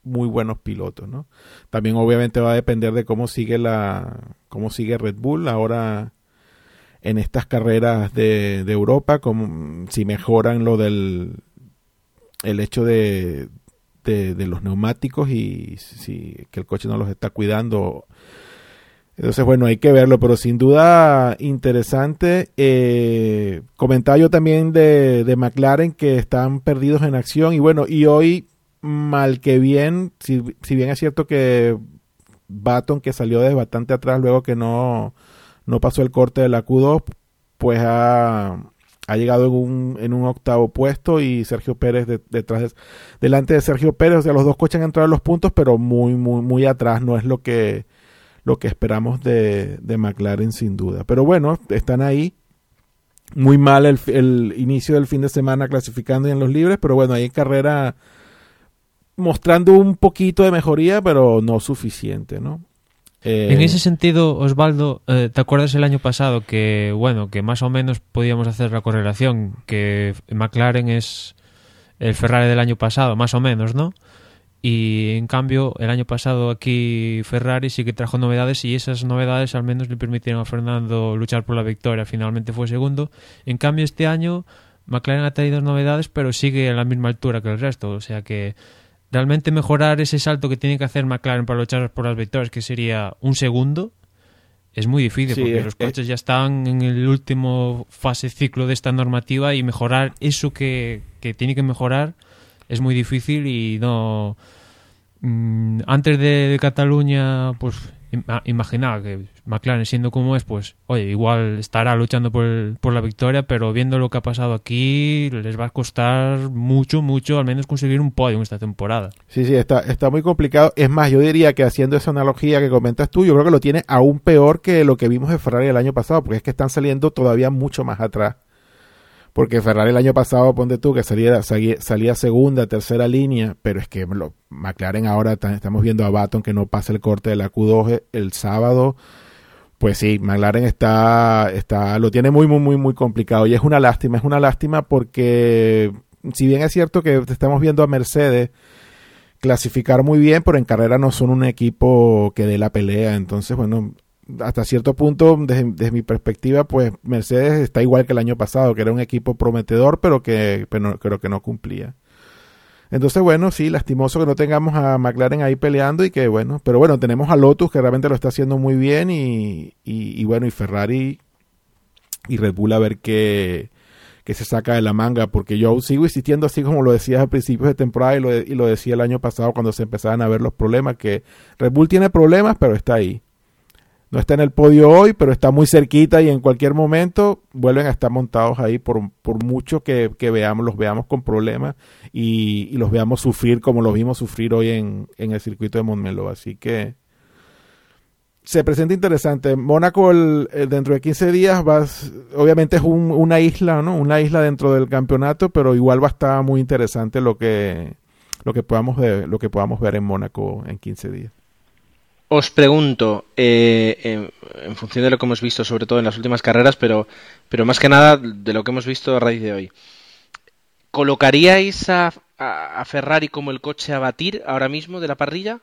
muy buenos pilotos, ¿no? También obviamente va a depender de cómo sigue la cómo sigue Red Bull ahora en estas carreras de, de Europa, como si mejoran lo del el hecho de, de, de los neumáticos y si que el coche no los está cuidando entonces, bueno, hay que verlo, pero sin duda interesante. Eh, también de, de, McLaren que están perdidos en acción y bueno, y hoy, mal que bien, si, si bien es cierto que Baton, que salió de bastante atrás luego que no, no pasó el corte de la Q2, pues ha, ha llegado en un, en un octavo puesto y Sergio Pérez detrás de, delante de Sergio Pérez, o sea, los dos coches han entrado a los puntos, pero muy, muy, muy atrás, no es lo que lo que esperamos de, de McLaren sin duda. Pero bueno, están ahí. Muy mal el, inicio del fin de semana clasificando en los libres, pero bueno, ahí en carrera mostrando un poquito de mejoría, pero no suficiente, ¿no? Eh, en ese sentido, Osvaldo, eh, ¿te acuerdas el año pasado que, bueno, que más o menos podíamos hacer la correlación, que McLaren es el Ferrari del año pasado, más o menos, ¿no? Y en cambio, el año pasado aquí Ferrari sí que trajo novedades y esas novedades al menos le permitieron a Fernando luchar por la victoria. Finalmente fue segundo. En cambio, este año McLaren ha traído novedades, pero sigue a la misma altura que el resto. O sea que realmente mejorar ese salto que tiene que hacer McLaren para luchar por las victorias, que sería un segundo, es muy difícil porque los coches ya están en el último fase ciclo de esta normativa y mejorar eso que, que tiene que mejorar es muy difícil y no Mm, antes de, Cataluña, pues imaginaba que McLaren siendo como es, pues oye, igual estará luchando por, por, la victoria, pero viendo lo que ha pasado aquí, les va a costar mucho, mucho, al menos conseguir un podio esta temporada. Sí, sí, está, está muy complicado. Es más, yo diría que haciendo esa analogía que comentas tú, yo creo que lo tiene aún peor que lo que vimos en Ferrari el año pasado, porque es que están saliendo todavía mucho más atrás porque Ferrari el año pasado, ponte tú, que salía, salía, segunda, tercera línea, pero es que lo, McLaren ahora estamos viendo a Baton que no pasa el corte de la Q2 el sábado. Pues sí, McLaren está, está, lo tiene muy, muy, muy, muy complicado. Y es una lástima, es una lástima porque si bien es cierto que estamos viendo a Mercedes clasificar muy bien, pero en carrera no son un equipo que dé la pelea. Entonces, bueno, hasta cierto punto, desde, mi perspectiva, pues Mercedes está igual que el año pasado, que era un equipo prometedor, pero que pero creo que no cumplía. Entonces, bueno, sí, lastimoso que no tengamos a McLaren ahí peleando y que, bueno, pero bueno, tenemos a Lotus que realmente lo está haciendo muy bien y, y, bueno, y Ferrari y Red Bull a ver qué, qué, se saca de la manga, porque yo sigo insistiendo así como lo decías a principios de temporada y lo, y lo decía el año pasado cuando se empezaban a ver los problemas, que Red Bull tiene problemas, pero está ahí no está en el podio hoy, pero está muy cerquita y en cualquier momento vuelven a estar montados ahí por, por mucho que, veamos, los veamos con problemas y, los veamos sufrir como los vimos sufrir hoy en, el circuito de Montmeló. Así que se presenta interesante. Mónaco dentro de 15 días va, obviamente es una isla, ¿no? Una isla dentro del campeonato, pero igual va a estar muy interesante lo que, lo que podamos lo que podamos ver en Mónaco en 15 días. Os pregunto, eh, en, función de lo que hemos visto, sobre todo en las últimas carreras, pero, pero más que nada de lo que hemos visto a raíz de hoy, ¿colocaríais a, Ferrari como el coche a batir ahora mismo de la parrilla?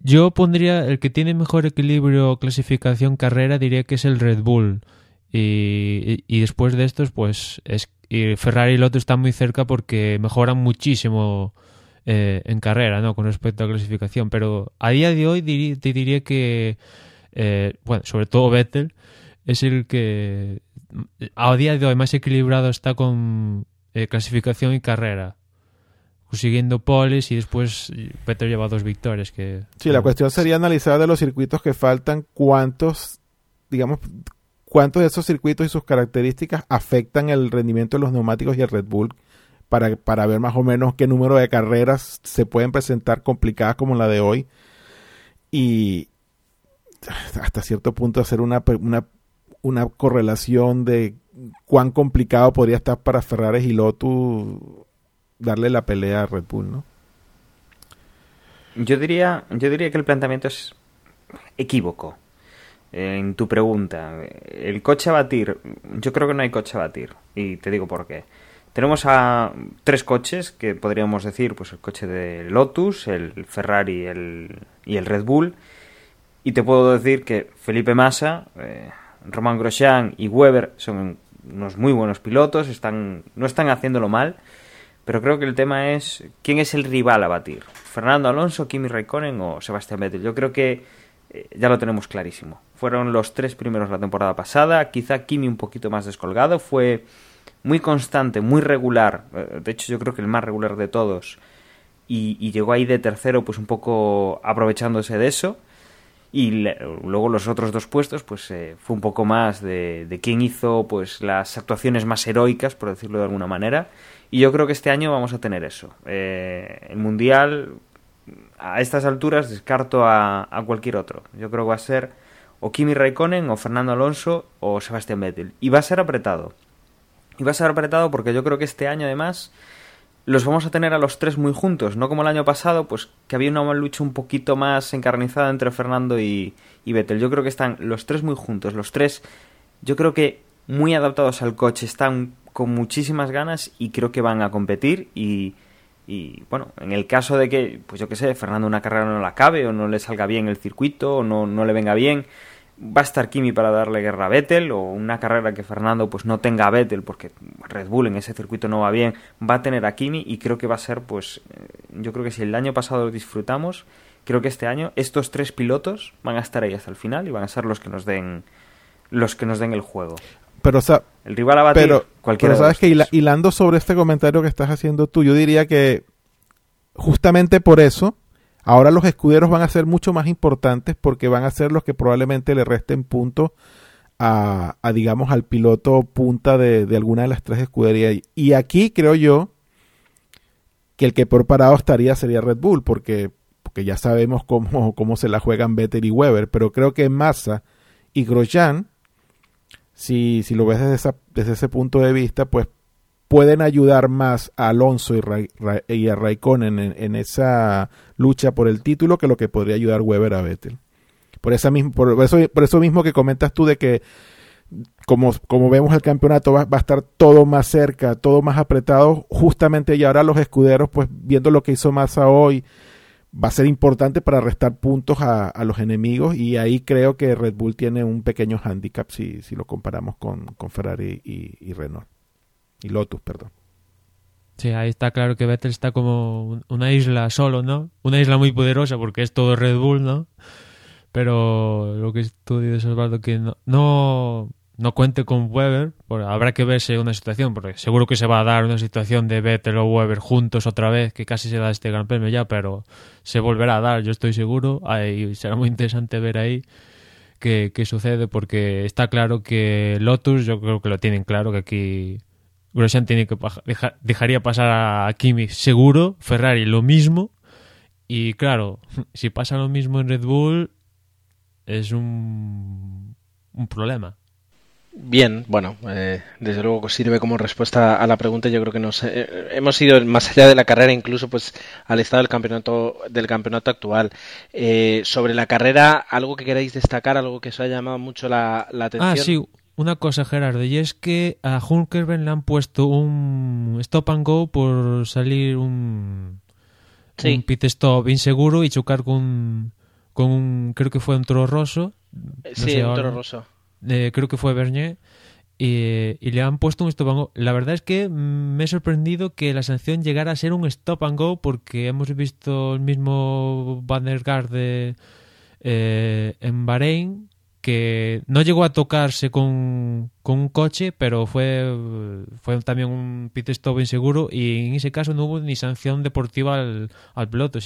Yo pondría el que tiene mejor equilibrio clasificación carrera, diría que es el Red Bull. Y, y, después de estos, pues es, y Ferrari y Lotus están muy cerca porque mejoran muchísimo eh, en carrera, ¿no? Con respecto a clasificación. Pero a día de hoy te diría que, eh, bueno, sobre todo Vettel, es el que a día de hoy más equilibrado está con eh, clasificación y carrera. Consiguiendo poles y después Vettel lleva dos victorias. Que, sí, la cuestión sería analizar de los circuitos que faltan cuántos, digamos, cuántos de esos circuitos y sus características afectan el rendimiento de los neumáticos y el Red Bull para, para ver más o menos qué número de carreras se pueden presentar complicadas como la de hoy y hasta cierto punto hacer una, una, una correlación de cuán complicado podría estar para Ferrari y Lotus darle la pelea a Red Bull, ¿no? Yo diría, yo diría que el planteamiento es equívoco. En tu pregunta, el coche a batir, yo creo que no hay coche a batir. Y te digo por qué. Tenemos a tres coches que podríamos decir, pues el coche de Lotus, el Ferrari el, y el Red Bull. Y te puedo decir que Felipe Massa, eh, Román Grosjean y Weber son unos muy buenos pilotos, están, no están haciéndolo mal, pero creo que el tema es quién es el rival a batir. Fernando Alonso, Kimi Raikkonen o Sebastián Vettel. Yo creo que eh, ya lo tenemos clarísimo. Fueron los tres primeros la temporada pasada, quizá Kimi un poquito más descolgado, fue muy constante, muy regular, eh, de hecho yo creo que el más regular de todos, y, llegó ahí de tercero pues un poco aprovechándose de eso, y luego los otros dos puestos pues eh, fue un poco más de, de quién hizo pues las actuaciones más heroicas, por decirlo de alguna manera, y yo creo que este año vamos a tener eso. Eh, el Mundial, a estas alturas, descarto a, a, cualquier otro. Yo creo que va a ser o Kimi Raikkonen, o Fernando Alonso, o Sebastián Vettel. Y va a ser apretado. Y va a ser apretado porque yo creo que este año, además, los vamos a tener a los tres muy juntos. No como el año pasado, pues que había una lucha un poquito más encarnizada entre Fernando y, Vettel. Yo creo que están los tres muy juntos. Los tres, yo creo que muy adaptados al coche. Están con muchísimas ganas y creo que van a competir y, y bueno, en el caso de que, pues yo qué sé, Fernando una carrera no la acabe o no le salga bien el circuito o no, no le venga bien, va a estar Kimi para darle guerra a Vettel o una carrera que Fernando pues no tenga a Vettel porque Red Bull en ese circuito no va bien, va a tener a Kimi y creo que va a ser pues eh, yo creo que si el año pasado lo disfrutamos, creo que este año estos tres pilotos van a estar ahí hasta el final y van a ser los que nos den los que nos den el juego. Pero, o el rival a batir, pero, cualquiera pero sabes que hilando sobre este comentario que estás haciendo tú, yo diría que justamente por eso, ahora los escuderos van a ser mucho más importantes porque van a ser los que probablemente le resten puntos a, a, digamos, al piloto punta de, de, alguna de las tres escuderías. Y aquí creo yo que el que por parado estaría sería Red Bull, porque, porque ya sabemos cómo, cómo se la juegan Vettel y Weber, pero creo que Massa y Grosjean si, si lo ves desde, desde ese punto de vista, pues pueden ayudar más a Alonso y, a Raikkonen en, esa lucha por el título que lo que podría ayudar Weber a Vettel. Por, esa por, eso, por eso mismo que comentas tú de que como, vemos el campeonato va, a estar todo más cerca, todo más apretado, justamente y ahora los escuderos, pues viendo lo que hizo Massa hoy, va a ser importante para restar puntos a, los enemigos y ahí creo que Red Bull tiene un pequeño handicap si, lo comparamos con, Ferrari y, Renault. Y Lotus, perdón. Sí, ahí está claro que Vettel está como una isla solo, ¿no? Una isla muy poderosa porque es todo Red Bull, ¿no? Pero lo que tú dices, Osvaldo, que no, no no cuente con Weber, habrá que verse una situación, porque seguro que se va a dar una situación de Vettel o Weber juntos otra vez, que casi se da este Gran Premio ya, pero se volverá a dar, yo estoy seguro, y será muy interesante ver ahí qué, qué, sucede, porque está claro que Lotus, yo creo que lo tienen claro, que aquí Grosjean tiene que dejar, dejaría pasar a Kimi seguro, Ferrari lo mismo, y claro, si pasa lo mismo en Red Bull, es un, un problema. Bien, bueno, eh, desde luego sirve como respuesta a la pregunta. Yo creo que nos eh, hemos ido más allá de la carrera, incluso pues al estado del campeonato del campeonato actual. Eh, sobre la carrera, algo que queráis destacar, algo que os haya llamado mucho la, la atención. Ah, sí, una cosa, Gerardo, y es que a Hulkerben le han puesto un stop and go por salir un, sí. un pit stop inseguro y chocar con, con un, creo que fue un toro roso. No sí, sé un toro roso eh, creo que fue Bernier, y, y, le han puesto un stop and go. La verdad es que me he sorprendido que la sanción llegara a ser un stop and go porque hemos visto el mismo Vandergaard de, eh, en Bahrein que no llegó a tocarse con, con, un coche, pero fue, fue también un pit stop inseguro y en ese caso no hubo ni sanción deportiva al, al piloto,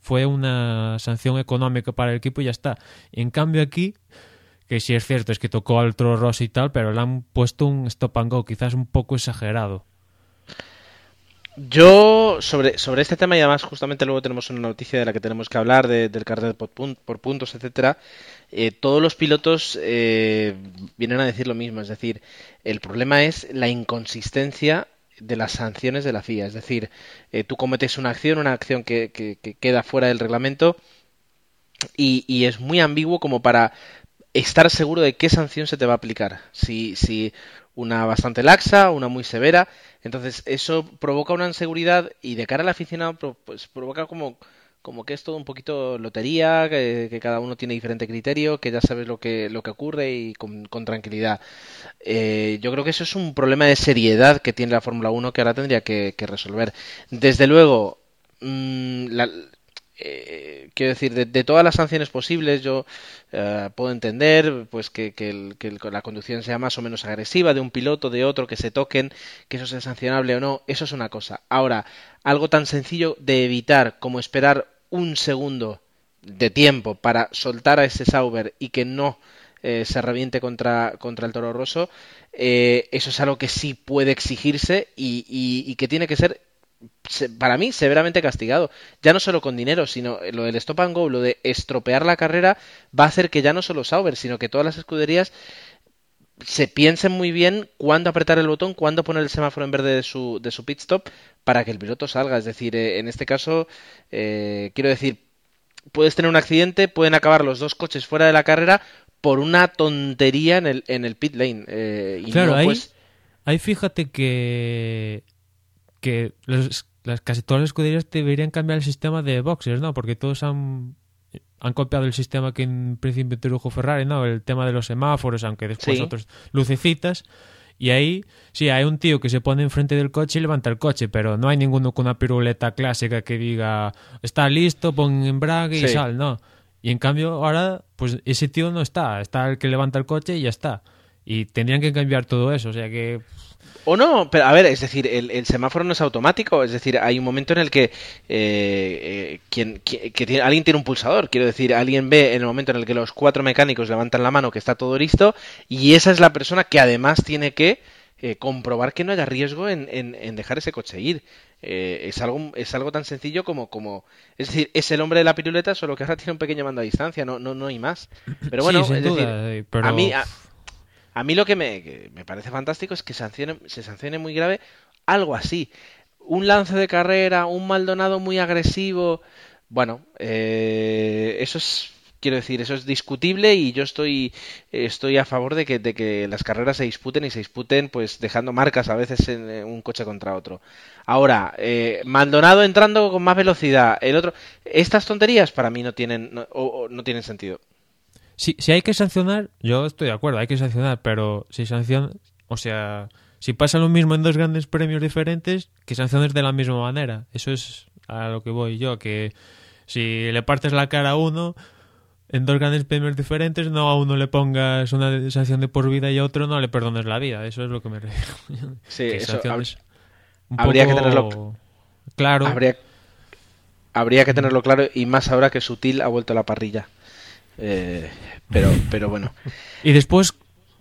fue una sanción económica para el equipo y ya está. En cambio aquí que sí es cierto, es que tocó al Toro Rosso y tal, pero le han puesto un stop and go, quizás un poco exagerado. Yo, sobre, sobre este tema, y además justamente luego tenemos una noticia de la que tenemos que hablar, del carnet por, por puntos, etcétera, eh, todos los pilotos eh, vienen a decir lo mismo. Es decir, el problema es la inconsistencia de las sanciones de la FIA. Es decir, eh, tú cometes una acción, una acción que, que, queda fuera del reglamento y, y, es muy ambiguo como para estar seguro de qué sanción se te va a aplicar. Si, si una bastante laxa, una muy severa. Entonces eso provoca una inseguridad y de cara al aficionado pues provoca como, como que es todo un poquito lotería, que, cada uno tiene diferente criterio, que ya sabes lo que, lo que ocurre y con, tranquilidad. Eh, yo creo que eso es un problema de seriedad que tiene la Fórmula 1 que ahora tendría que, resolver. Desde luego, mmm, la, eh, quiero decir, de, todas las sanciones posibles, yo eh, puedo entender pues que, la conducción sea más o menos agresiva de un piloto, de otro, que se toquen, que eso sea sancionable o no, eso es una cosa. Ahora, algo tan sencillo de evitar como esperar un segundo de tiempo para soltar a ese Sauber y que no eh, se reviente contra, el Toro Rosso, eso es algo que sí puede exigirse y que tiene que ser para mí severamente castigado. Ya no solo con dinero, sino lo del stop and go, lo de estropear la carrera, va a hacer que ya no solo Sauber, sino que todas las escuderías se piensen muy bien cuándo apretar el botón, cuándo poner el semáforo en verde de su, de su pit stop para que el piloto salga. Es decir, eh, en este caso, eh, quiero decir, puedes tener un accidente, pueden acabar los dos coches fuera de la carrera por una tontería en el, en el pit lane. Eh, y claro, ahí, pues ahí fíjate que que las, casi todas las escuderías deberían cambiar el sistema de boxes, ¿no? Porque todos han, han copiado el sistema que en principio introdujo Ferrari, ¿no? El tema de los semáforos, aunque después otros lucecitas. Y ahí, sí, hay un tío que se pone enfrente del coche y levanta el coche, pero no hay ninguno con una piruleta clásica que diga, está listo, pon embrague y sal, ¿no? Y en cambio, ahora, pues ese tío no está, está el que levanta el coche y ya está. Y tendrían que cambiar todo eso, o sea que o no, pero a ver, es decir, el, semáforo no es automático, es decir, hay un momento en el que, eh, eh, quien, que, alguien tiene un pulsador, quiero decir, alguien ve en el momento en el que los cuatro mecánicos levantan la mano que está todo listo y esa es la persona que además tiene que eh, comprobar que no haya riesgo en, en, dejar ese coche ir. es algo es algo tan sencillo como como es decir es el hombre de la piruleta solo que ahora tiene un pequeño mando a distancia no no no hay más pero bueno es decir a mí a mí lo que me, parece fantástico es que sancione, se sancione muy grave algo así. Un lance de carrera, un Maldonado muy agresivo. Bueno, eh, eso es, quiero decir, eso es discutible y yo estoy, estoy a favor de que, de que las carreras se disputen y se disputen pues dejando marcas a veces en un coche contra otro. Ahora, eh, Maldonado entrando con más velocidad, el otro, estas tonterías para mí no tienen, no tienen sentido. Si, si hay que sancionar, yo estoy de acuerdo, hay que sancionar, pero si sanciona, o sea, si pasa lo mismo en dos grandes premios diferentes, que sanciones de la misma manera. Eso es a lo que voy yo, que si le partes la cara a uno en dos grandes premios diferentes, no a uno le pongas una sanción de por vida y a otro no le perdones la vida. Eso es lo que me refiero. Sí, eso habría que tenerlo claro. Habría, habría que tenerlo claro y más ahora que Sutil ha vuelto a la parrilla. Eh, pero, pero bueno. Y después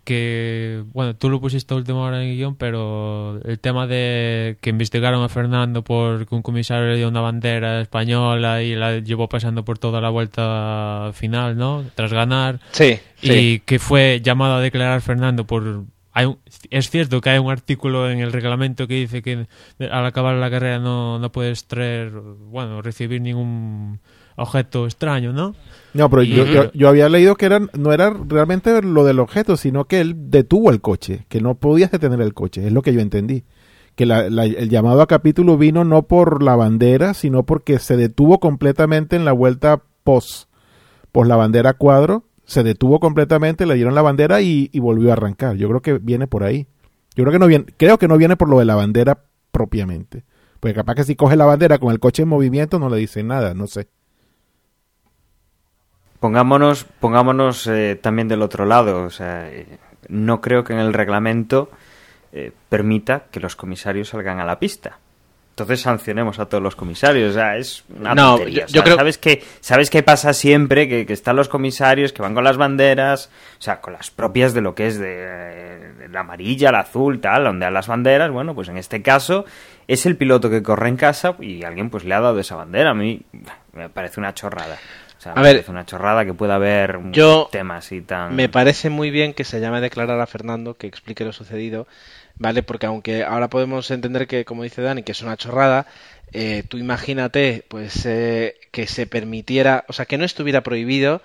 que, bueno, tú lo pusiste a última hora en el guion, pero el tema de que investigaron a Fernando por que un comisario le dio una bandera española y la llevó pasando por toda la vuelta final, ¿no? Tras ganar. Sí. Y que fue llamado a declarar Fernando por... Hay es cierto que hay un artículo en el reglamento que dice que al acabar la carrera no, no puedes traer, bueno, recibir ningún objeto extraño, ¿no? No, pero yo, yo, había leído que era, no era realmente lo del objeto, sino que él detuvo el coche, que no podías detener el coche, es lo que yo entendí. Que el llamado a capítulo vino no por la bandera, sino porque se detuvo completamente en la vuelta post, post la bandera cuadro, se detuvo completamente, le dieron la bandera y, y, volvió a arrancar. Yo creo que viene por ahí. Yo creo que no viene, creo que no viene por lo de la bandera propiamente. Porque capaz que si coge la bandera con el coche en movimiento no le dice nada, no sé. Pongámonos, pongámonos eh, también del otro lado. O sea, eh, no creo que en el reglamento eh, permita que los comisarios salgan a la pista. entonces sancionemos a todos los comisarios. O sea, es una No, tontería. yo- O sea, yo creo- ¿sabes, qué, ¿Sabes qué pasa siempre? Que, que están los comisarios que van con las banderas, o sea, con las propias de lo que es de, de la amarilla, la azul, tal, donde a las banderas. Bueno, pues en este caso es el piloto que corre en casa y alguien pues le ha dado esa bandera. A mí me parece una chorrada. O sea, A me ver, parece una chorrada que pueda haber un yo- tema así tan... Me parece muy bien que se llame a declarar a Fernando, que explique lo sucedido, ¿vale? Porque aunque ahora podemos entender que, como dice Dani, que es una chorrada, eh, tú imagínate, pues, eh, que se permitiera, o sea, que no estuviera prohibido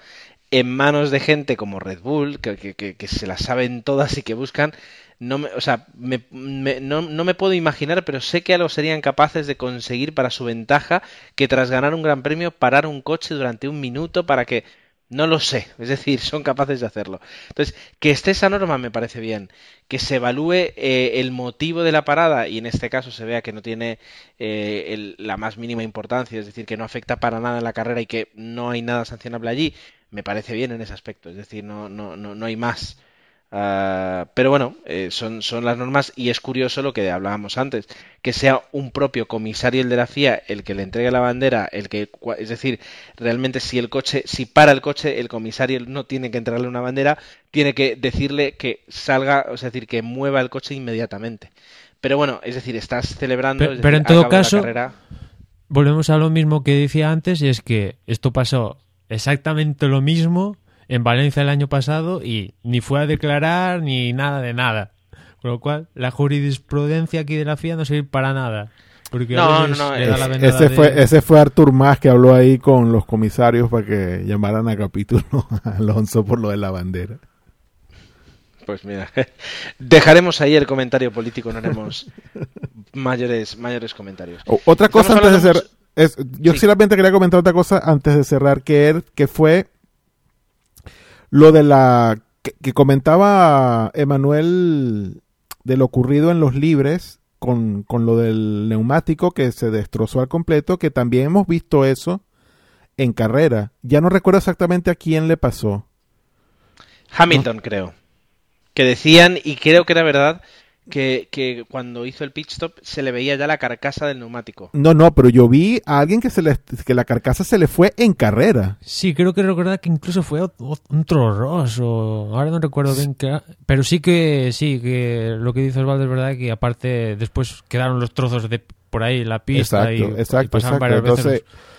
en manos de gente como Red Bull, que, se las saben todas y que buscan, no me, o sea, me- me- no, me puedo imaginar, pero sé que algo serían capaces de conseguir para su ventaja que tras ganar un gran premio parar un coche durante un minuto para que no lo sé, es decir, son capaces de hacerlo. Entonces, que esté esa norma me parece bien, que se evalúe eh, el motivo de la parada y en este caso se vea que no tiene eh, la más mínima importancia, es decir, que no afecta para nada en la carrera y que no hay nada sancionable allí, me parece bien en ese aspecto, es decir, no, no, no, no hay más. Ah, pero bueno, eh, son, son las normas y es curioso lo que hablábamos antes, que sea un propio comisario el de la FIA el que le entregue la bandera, el que, es decir, realmente si el coche, si para el coche, el comisario no tiene que entregarle una bandera, tiene que decirle que salga, o sea, es decir, que mueva el coche inmediatamente. Pero bueno, es decir, estás celebrando. Pero decir, en todo caso-. Volvemos a lo mismo que decía antes, y es que esto pasó exactamente lo mismo en Valencia el año pasado y ni fue a declarar ni nada de nada. Con lo cual, la jurisprudencia aquí de la FIA no sirve para nada. Porque No, no, no, venada Ese de- fue, ese fue Artur Mas que habló ahí con los comisarios para que llamaran a capítulo a Alonso por lo de la bandera. Pues mira, dejaremos ahí el comentario político, no haremos mayores, mayores comentarios. O- otra cosa antes de hablando- cerrar, es, yo Sí. solamente quería comentar otra cosa antes de cerrar, que, er- que fue lo de la que, que comentaba Emanuel de lo ocurrido en los libres con, con lo del neumático que se destrozó al completo, que también hemos visto eso en carrera. Ya no recuerdo exactamente a quién le pasó. Hamilton, creo. Que decían, y creo que era verdad, que, que cuando hizo el pit stop se le veía ya la carcasa del neumático. No, no, pero yo vi a alguien que se le, que la carcasa se le fue en carrera. Sí, creo que recordar que incluso fue ot- ot- un Ross o ahora no recuerdo bien qué, era. pero sí que sí que lo que dice Osvaldo es verdad que aparte después quedaron los trozos de por ahí en la pista Exacto, y, y exacto, pasaban exacto. varias veces Entonces, los-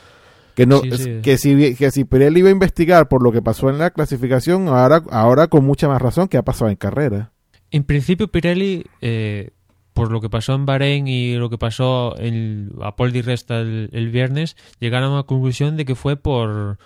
que no Sí, es- sí. que si que si Pirelli iba a investigar por lo que pasó en la clasificación, ahora ahora con mucha más razón que ha pasado en carrera. En principio Pirelli eh, por lo que pasó en Bahrein y lo que pasó en, a Paul Di Resta el, el viernes, llegaron a la conclusión de que fue por,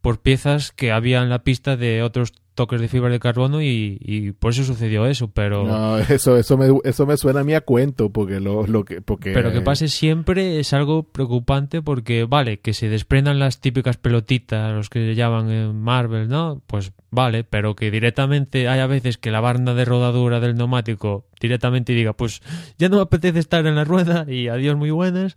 por piezas que había en la pista de otros toques de fibra de carbono y, y por eso sucedió eso, pero... No, eso eso me eso me suena a mí a cuento porque lo, lo que porque Pero que pase siempre es algo preocupante porque, vale, que se desprendan las típicas pelotitas, los que se llaman en Marvel, ¿no? Pues vale, pero que directamente hay a veces que la banda de rodadura del neumático directamente diga, pues ya no me apetece estar en la rueda y adiós muy buenas.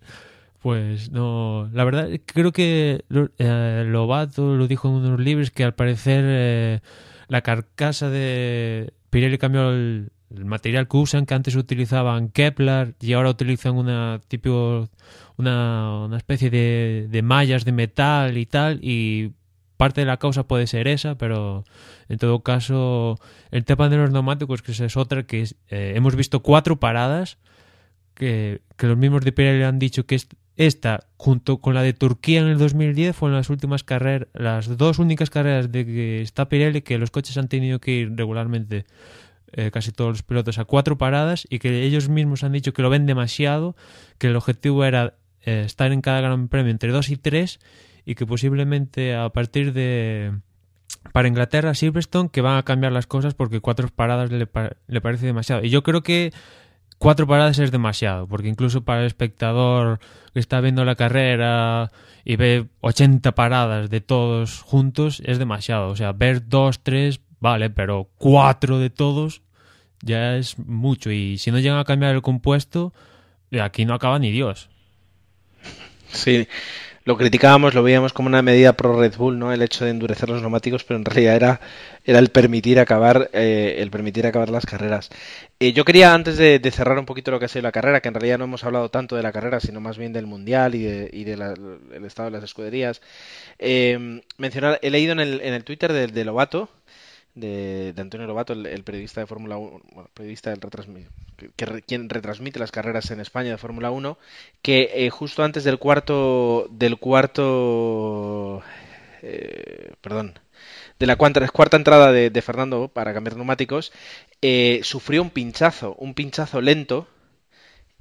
Pues no, la verdad creo que eh, Lobato lo dijo en unos libros que al parecer eh, la carcasa de Pirelli cambió el, material que usan, que antes utilizaban Kepler y ahora utilizan una tipo una, una especie de, de mallas de metal y tal y parte de la causa puede ser esa, pero en todo caso el tema de los neumáticos que es otra que eh, hemos visto cuatro paradas que, que los mismos de Pirelli han dicho que es- esta, junto con la de Turquía en el 2010, fueron las últimas carreras, las dos únicas carreras de que está Pirelli que los coches han tenido que ir regularmente, eh, casi todos los pilotos, a cuatro paradas y que ellos mismos han dicho que lo ven demasiado, que el objetivo era eh, estar en cada gran premio entre dos y tres y que posiblemente a partir de para Inglaterra, Silverstone, que van a cambiar las cosas porque cuatro paradas le, le parece demasiado. Y yo creo que cuatro paradas es demasiado, porque incluso para el espectador que está viendo la carrera y ve 80 paradas de todos juntos es demasiado. O sea, ver dos, tres, vale, pero cuatro de todos ya es mucho. Y si no llegan a cambiar el compuesto, aquí no acaba ni Dios. Sí. Lo criticábamos, lo veíamos como una medida pro Red Bull, ¿no? El hecho de endurecer los neumáticos, pero en realidad era, era el permitir acabar, eh, el permitir acabar las carreras. Eh, yo quería, antes de, cerrar un poquito lo que ha sido la carrera, que en realidad no hemos hablado tanto de la carrera, sino más bien del mundial y del de, el estado de las escuderías, eh, mencionar, he leído en el, en el Twitter de, de Lobato, de, Antonio Lobato, el, periodista de Fórmula 1, bueno, periodista del que, quien retransmite las carreras en España de Fórmula 1, que eh, justo antes del cuarto, del cuarto, eh, perdón, de la cuarta, cuarta entrada de, Fernando para cambiar neumáticos, eh, sufrió un pinchazo, un pinchazo lento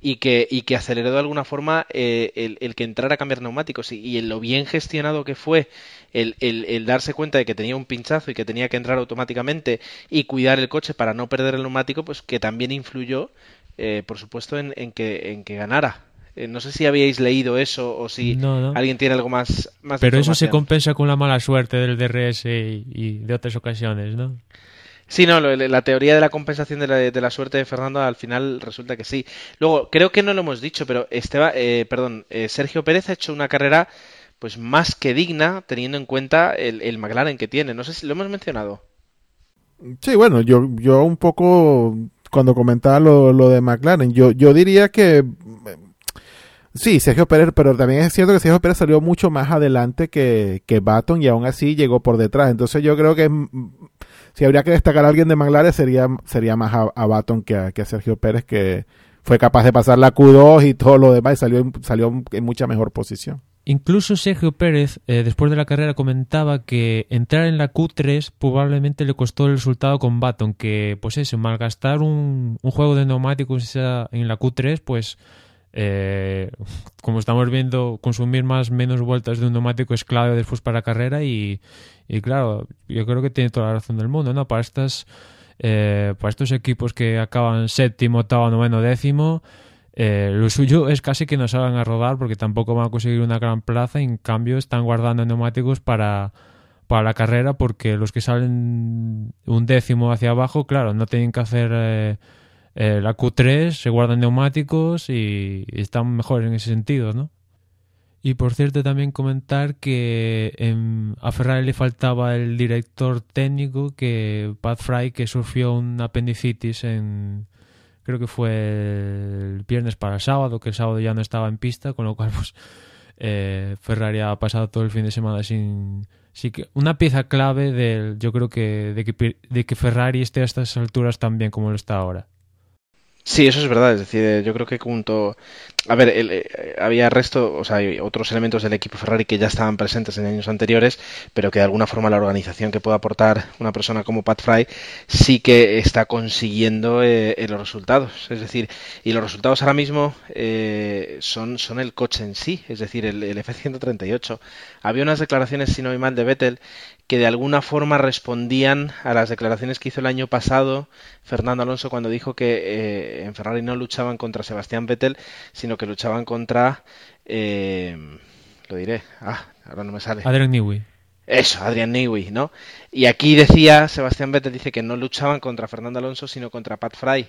y que, y que aceleró de alguna forma el, el, que entrara a cambiar neumáticos y, y, lo bien gestionado que fue el, el, darse cuenta de que tenía un pinchazo y que tenía que entrar automáticamente y cuidar el coche para no perder el neumático, pues que también influyó, eh, por supuesto, en, en, que, en que ganara. Eh, no sé si habíais leído eso o si alguien tiene algo más. más Pero eso se compensa con la mala suerte del DRS y, de otras ocasiones, ¿no? Sí, no, la teoría de la compensación de la, de la, suerte de Fernando al final resulta que sí. Luego, creo que no lo hemos dicho, pero Esteba, eh, perdón, Sergio Pérez ha hecho una carrera pues más que digna teniendo en cuenta el, el McLaren que tiene. No sé si lo hemos mencionado. Sí, bueno, yo, yo un poco cuando comentaba lo, lo de McLaren, yo, yo diría que sí, Sergio Pérez, pero también es cierto que Sergio Pérez salió mucho más adelante que, que Baton y aún así llegó por detrás. Entonces yo creo que si habría que destacar a alguien de McLaren sería, sería más a, a Baton que a, que a Sergio Pérez que fue capaz de pasar la Q2 y todo lo demás y salió, salió en mucha mejor posición. Incluso Sergio Pérez, eh, después de la carrera, comentaba que entrar en la Q3 probablemente le costó el resultado con Baton, que pues eso, malgastar un, un juego de neumáticos en la Q3, pues eh, como estamos viendo, consumir más menos vueltas de un neumático es clave después para la carrera y, y claro, yo creo que tiene toda la razón del mundo, ¿no? Para estas, eh, para estos equipos que acaban séptimo, octavo, noveno, décimo, eh, lo suyo es casi que no salgan a rodar porque tampoco van a conseguir una gran plaza y en cambio están guardando neumáticos para, para la carrera porque los que salen un décimo hacia abajo, claro, no tienen que hacer eh, eh, la Q3, se guardan neumáticos y, están mejores en ese sentido, ¿no? Y por cierto también comentar que a Ferrari le faltaba el director técnico, que Pat Fry, que sufrió un apendicitis en, creo que fue el viernes para el sábado, que el sábado ya no estaba en pista, con lo cual pues eh, Ferrari ha pasado todo el fin de semana sin... Sí que una pieza clave del, yo creo que de, que de que Ferrari esté a estas alturas tan bien como lo está ahora. Sí, eso es verdad. Es decir, yo creo que junto. A ver, eh, había resto, o sea, hay otros elementos del equipo Ferrari que ya estaban presentes en años anteriores, pero que de alguna forma la organización que puede aportar una persona como Pat Fry sí que está consiguiendo eh, los resultados. Es decir, y los resultados ahora mismo eh, son, son el coche en sí, es decir, el, el F-138. Había unas declaraciones, si no hay mal, de Vettel que de alguna forma respondían a las declaraciones que hizo el año pasado Fernando Alonso cuando dijo que eh, en Ferrari no luchaban contra Sebastián Vettel, sino que luchaban contra... Eh, lo diré. Ah, ahora no me sale. Adrian Newey. Eso, Adrian Newey, ¿no? Y aquí decía, Sebastián Vettel dice que no luchaban contra Fernando Alonso, sino contra Pat Fry.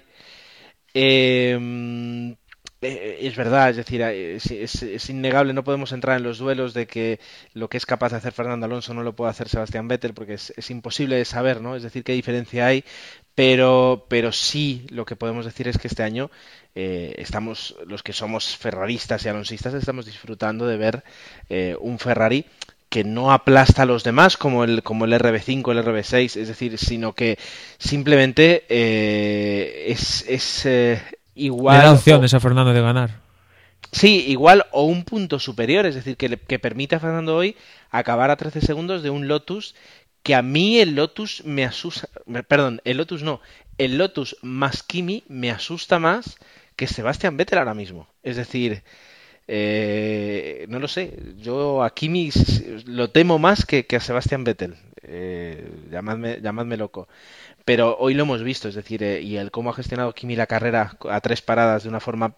Eh, eh, es verdad, es decir, eh, es, innegable, no podemos entrar en los duelos de que lo que es capaz de hacer Fernando Alonso no lo puede hacer Sebastián Vettel, porque es, imposible de saber, ¿no? Es decir, qué diferencia hay, pero, pero sí lo que podemos decir es que este año eh, estamos, los que somos ferraristas y alonsistas, estamos disfrutando de ver un Ferrari que no aplasta a los demás como el, como el RB5, el RB6, es decir, sino que simplemente es, es igual. Le da opciones a Fernando de ganar. Sí, igual o un punto superior, es decir, que, que permite a Fernando hoy acabar a 13 segundos de un Lotus que a mí el Lotus me asusta, perdón, el Lotus no, el Lotus más Kimi me asusta más que Sebastián Vettel ahora mismo. Es decir, eh, no lo sé, yo a Kimi lo temo más que, a Sebastián Vettel. Eh, llamadme, llamadme loco pero hoy lo hemos visto, es decir, eh, y el cómo ha gestionado Kimi la carrera a tres paradas de una forma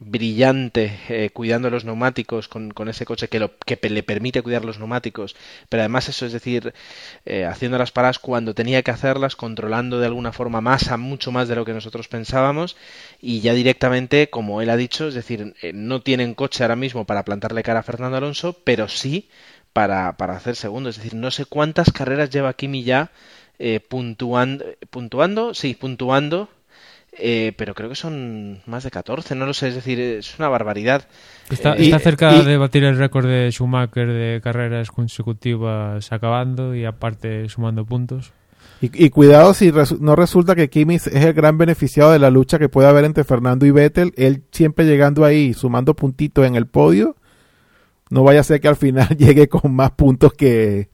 brillante eh, cuidando los neumáticos con, con, ese coche que, lo, que le permite cuidar los neumáticos, pero además eso es decir, eh, haciendo las paradas cuando tenía que hacerlas, controlando de alguna forma más a mucho más de lo que nosotros pensábamos y ya directamente, como él ha dicho, es decir, eh, no tienen coche ahora mismo para plantarle cara a Fernando Alonso, pero sí para, para hacer segundo, es decir, no sé cuántas carreras lleva Kimi ya puntuando, puntuando, sí, puntuando eh, pero creo que son más de 14, no lo sé, es decir, es una barbaridad. Está, eh, cerca de batir el récord de Schumacher de carreras consecutivas acabando y aparte sumando puntos. Y, cuidado si no resulta que Kimi es el gran beneficiado de la lucha que puede haber entre Fernando y Vettel, él siempre llegando ahí, sumando puntitos en el podio, no vaya a ser que al final llegue con más puntos que,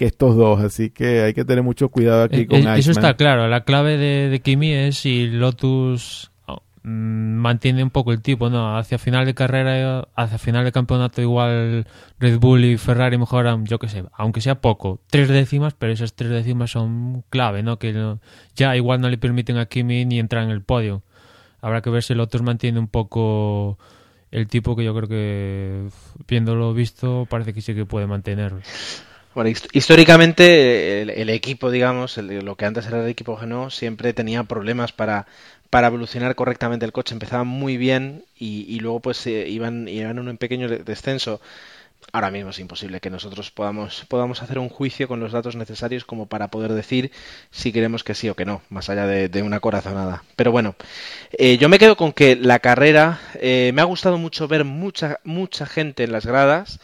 que estos dos, así que hay que tener mucho cuidado aquí eh, con eh, Eso está claro, la clave de, Kimi es si Lotus oh, mm, mantiene un poco el tipo, ¿no? Hacia final de carrera, hacia final de campeonato igual Red Bull y Ferrari mejoran, yo qué sé, aunque sea poco, tres décimas, pero esas tres décimas son clave, ¿no? Que ya igual no le permiten a Kimi ni entrar en el podio. Habrá que ver si Lotus mantiene un poco el tipo que yo creo que viéndolo visto parece que sí que puede mantenerlo. Bueno, históricamente el, equipo, digamos, lo que antes era el equipo Renault, siempre tenía problemas para, para evolucionar correctamente el coche. Empezaban muy bien y, luego pues eh, iban, iban en un pequeño descenso. Ahora mismo es imposible que nosotros podamos, podamos hacer un juicio con los datos necesarios como para poder decir si queremos que sí o que no, más allá de, una corazonada. Pero bueno, eh, yo me quedo con que la carrera, eh, me ha gustado mucho ver mucha, mucha gente en las gradas.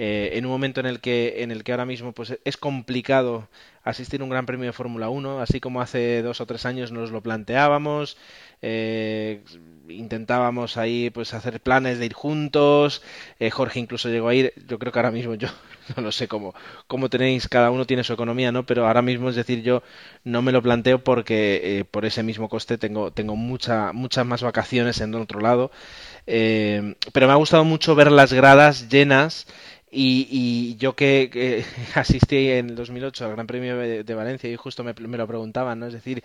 Eh, en un momento en el que en el que ahora mismo pues es complicado asistir a un Gran Premio de Fórmula 1, así como hace dos o tres años nos lo planteábamos, eh, intentábamos ahí pues hacer planes de ir juntos, eh, Jorge incluso llegó a ir, yo creo que ahora mismo yo no lo sé cómo, cómo tenéis, cada uno tiene su economía, ¿no? Pero ahora mismo es decir, yo no me lo planteo porque por ese mismo coste tengo, tengo mucha, muchas más vacaciones en otro lado. pero me ha gustado mucho ver las gradas llenas y, yo que, asistí en el 2008 al Gran Premio de, Valencia y justo me, lo preguntaban, ¿no? Es decir,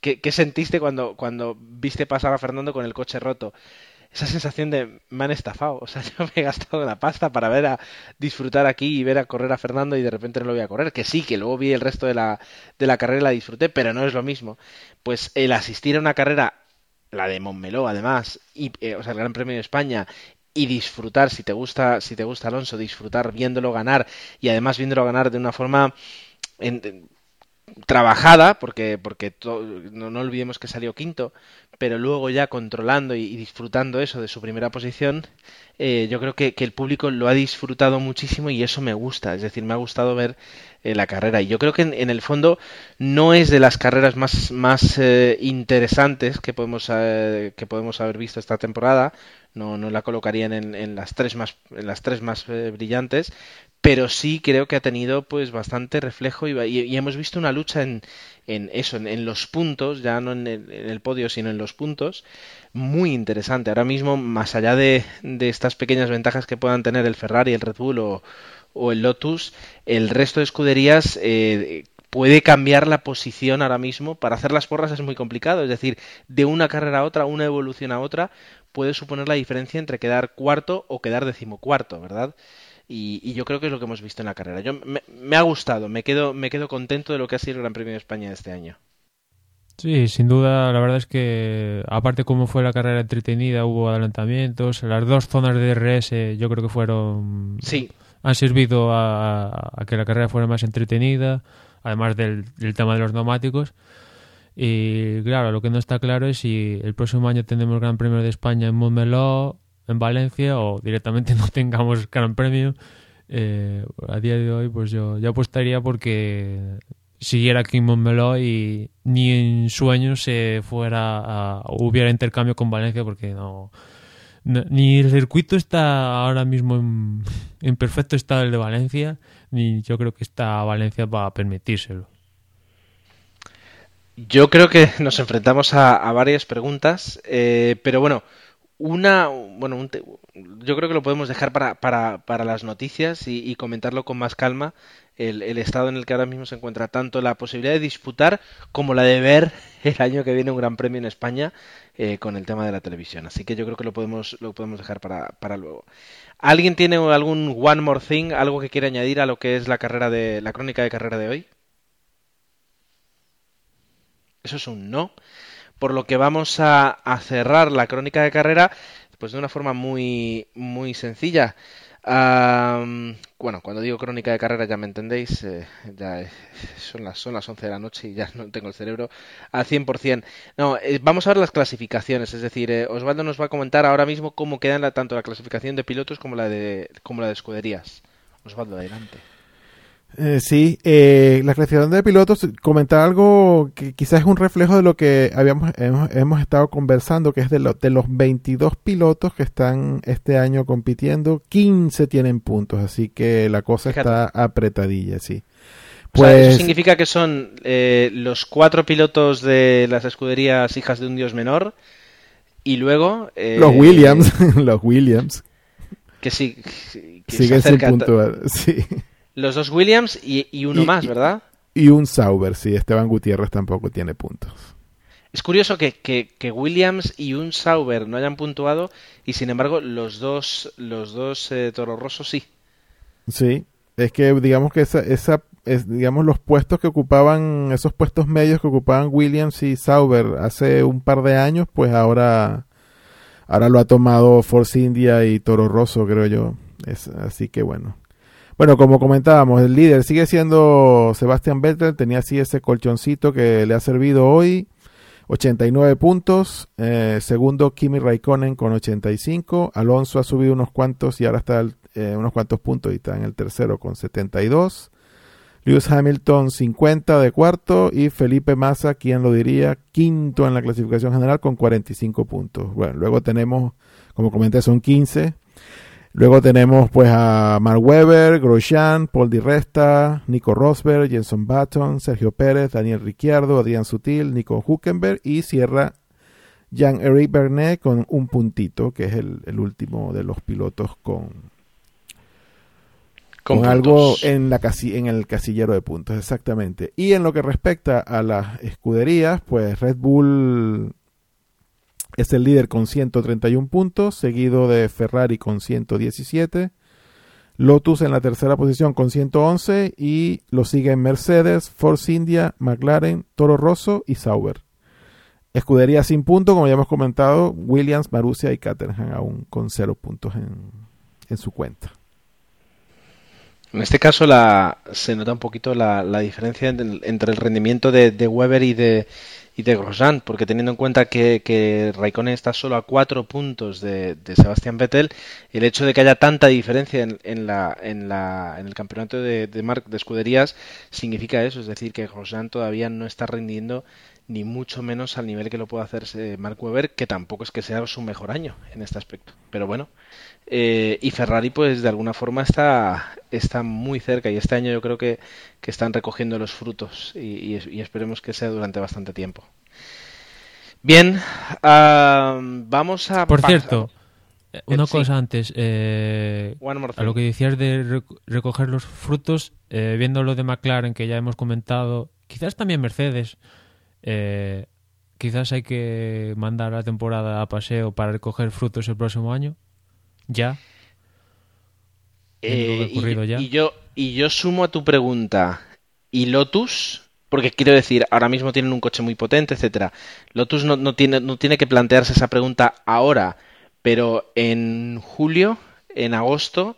¿qué, sentiste cuando, cuando viste pasar a Fernando con el coche roto? Esa sensación de me han estafado, o sea, yo me he gastado la pasta para ver a disfrutar aquí y ver a correr a Fernando y de repente no lo voy a correr, que sí, que luego vi el resto de la, de la carrera y la disfruté, pero no es lo mismo. Pues el asistir a una carrera la de Montmeló además, y, eh, o sea, el Gran Premio de España, y disfrutar, si te gusta, si te gusta Alonso, disfrutar viéndolo ganar y además viéndolo ganar de una forma trabajada, porque, porque no, no, olvidemos que salió quinto, pero luego ya controlando y, disfrutando eso de su primera posición, eh, yo creo que, el público lo ha disfrutado muchísimo y eso me gusta, es decir, me ha gustado ver eh, la carrera. Y yo creo que en, el fondo no es de las carreras más, más eh, interesantes que podemos, que podemos haber visto esta temporada, no, no la colocarían en, en, las tres más, en las tres más brillantes, pero sí creo que ha tenido pues bastante reflejo y, hemos visto una lucha en, en eso, en, los puntos, ya no en el, podio, sino en los puntos, muy interesante. Ahora mismo, más allá de, de estas pequeñas ventajas que puedan tener el Ferrari, el Red Bull o, o el Lotus, el resto de escuderías eh, puede cambiar la posición ahora mismo. Para hacer las porras es muy complicado, es decir, de una carrera a otra, una evolución a otra, puede suponer la diferencia entre quedar cuarto o quedar decimocuarto, ¿verdad? Y, yo creo que es lo que hemos visto en la carrera. Yo me, ha gustado, me quedo, me quedo contento de lo que ha sido el Gran Premio de España de este año. Sí, sin duda, la verdad es que aparte como fue la carrera entretenida, hubo adelantamientos, las dos zonas de DRS yo creo que fueron... Sí. Han servido a, que la carrera fuera más entretenida, además del, tema de los neumáticos. Y claro, lo que no está claro es si el próximo año tendremos Gran Premio de España en Montmeló en Valencia o directamente no tengamos gran premio, eh, a día de hoy pues yo ya apostaría porque siguiera aquí en Montmeló y ni en sueños se fuera a, hubiera intercambio con Valencia porque no, ni el circuito está ahora mismo en, perfecto estado el de Valencia ni yo creo que está Valencia para permitírselo yo creo que nos enfrentamos a, varias preguntas eh, pero bueno una, bueno, yo creo que lo podemos dejar para, para, para las noticias y, comentarlo con más calma. el, estado en el que ahora mismo se encuentra tanto la posibilidad de disputar como la de ver el año que viene un gran premio en España eh, con el tema de la televisión. Así que yo creo que lo podemos, lo podemos dejar para, para luego. ¿Alguien tiene algún one more thing, algo que quiere añadir a lo que es la carrera de la crónica de carrera de hoy? Eso es un no. Por lo que vamos a, cerrar la crónica de carrera pues de una forma muy muy sencilla bueno, cuando digo crónica de carrera ya me entendéis, eh, ya son, las, son las 11 de la noche y ya no tengo el cerebro al 100%. No, eh, vamos a ver las clasificaciones, es decir, eh, Osvaldo nos va a comentar ahora mismo cómo quedan tanto la clasificación de pilotos como la de, como la de escuderías. Osvaldo, adelante. Eh, sí, eh, la clasificación de pilotos, comentar algo que quizás es un reflejo de lo que habíamos hemos, estado conversando, que es de, de los 22 pilotos que están este año compitiendo, 15 tienen puntos, así que la cosa está apretadilla, sí. Pues, eso significa que son eh, los cuatro pilotos de las escuderías hijas de un dios menor y luego... Eh, los Williams, los Williams. Que sí, que siguen sin puntuar, sí. Los dos Williams y, uno más, ¿verdad? Y un Sauber, sí. Esteban Gutiérrez tampoco tiene puntos. Es curioso que, que, Williams y un Sauber no hayan puntuado y sin embargo los dos, los dos eh, Toro Rosso sí. Sí, es que digamos que esa, esa es, digamos los puestos que ocupaban, esos puestos medios que ocupaban Williams y Sauber hace un par de años, pues ahora, ahora lo ha tomado Force India y Toro Rosso, creo yo. Es, así que bueno. Bueno, como comentábamos, el líder sigue siendo Sebastián Vettel, tenía así ese colchoncito que le ha servido hoy, 89 puntos, eh, segundo Kimi Raikkonen con 85, Alonso ha subido unos cuantos y ahora está eh, unos cuantos puntos y está en el tercero con 72, Lewis Hamilton 50 de cuarto. Y Felipe Massa, quien lo diría, quinto en la clasificación general con 45 puntos. Bueno, luego tenemos, como comenté, son 15 Luego tenemos pues a Mark Webber, Grosjean, Paul Di Resta, Nico Rosberg, Jenson Button, Sergio Pérez, Daniel Ricciardo, Adrián Sutil, Nico Huckenberg y cierra Jean-Eric Bernet con un puntito, que es el, último de los pilotos con, con, algo en, la en el casillero de puntos, exactamente. Y en lo que respecta a las escuderías, pues Red Bull es el líder con 131 puntos, seguido de Ferrari con 117. Lotus en la tercera posición con 111 y lo siguen Mercedes, Force India, McLaren, Toro Rosso y Sauber. Escudería sin punto, como ya hemos comentado, Williams, Marussia y Caterham aún con cero puntos en, su cuenta. En este caso la, se nota un poquito la, diferencia entre, el rendimiento de, de Weber y de, y de Grosjean, porque teniendo en cuenta que, que Raikkonen está solo a cuatro puntos de, de Sebastián Vettel, el hecho de que haya tanta diferencia en, la, en, la, en el campeonato de, de, de escuderías significa eso, es decir, que Grosjean todavía no está rindiendo ni mucho menos al nivel que lo puede hacer Mark Webber, que tampoco es que sea su mejor año en este aspecto. Pero bueno, eh, y Ferrari, pues de alguna forma está, está muy cerca. Y este año yo creo que, que están recogiendo los frutos. Y, esperemos que sea durante bastante tiempo. Bien, vamos a... Por cierto, eh, una cosa antes, eh, a lo que decías de recoger los frutos, viendo lo de McLaren que ya hemos comentado, quizás también Mercedes, quizás hay que mandar la temporada a paseo para recoger frutos el próximo año. Ya. Eh, y, yo, y yo sumo a tu pregunta, ¿y Lotus? Porque quiero decir, ahora mismo tienen un coche muy potente, etcétera. Lotus no, no, tiene, no tiene que plantearse esa pregunta ahora, pero en julio, en agosto,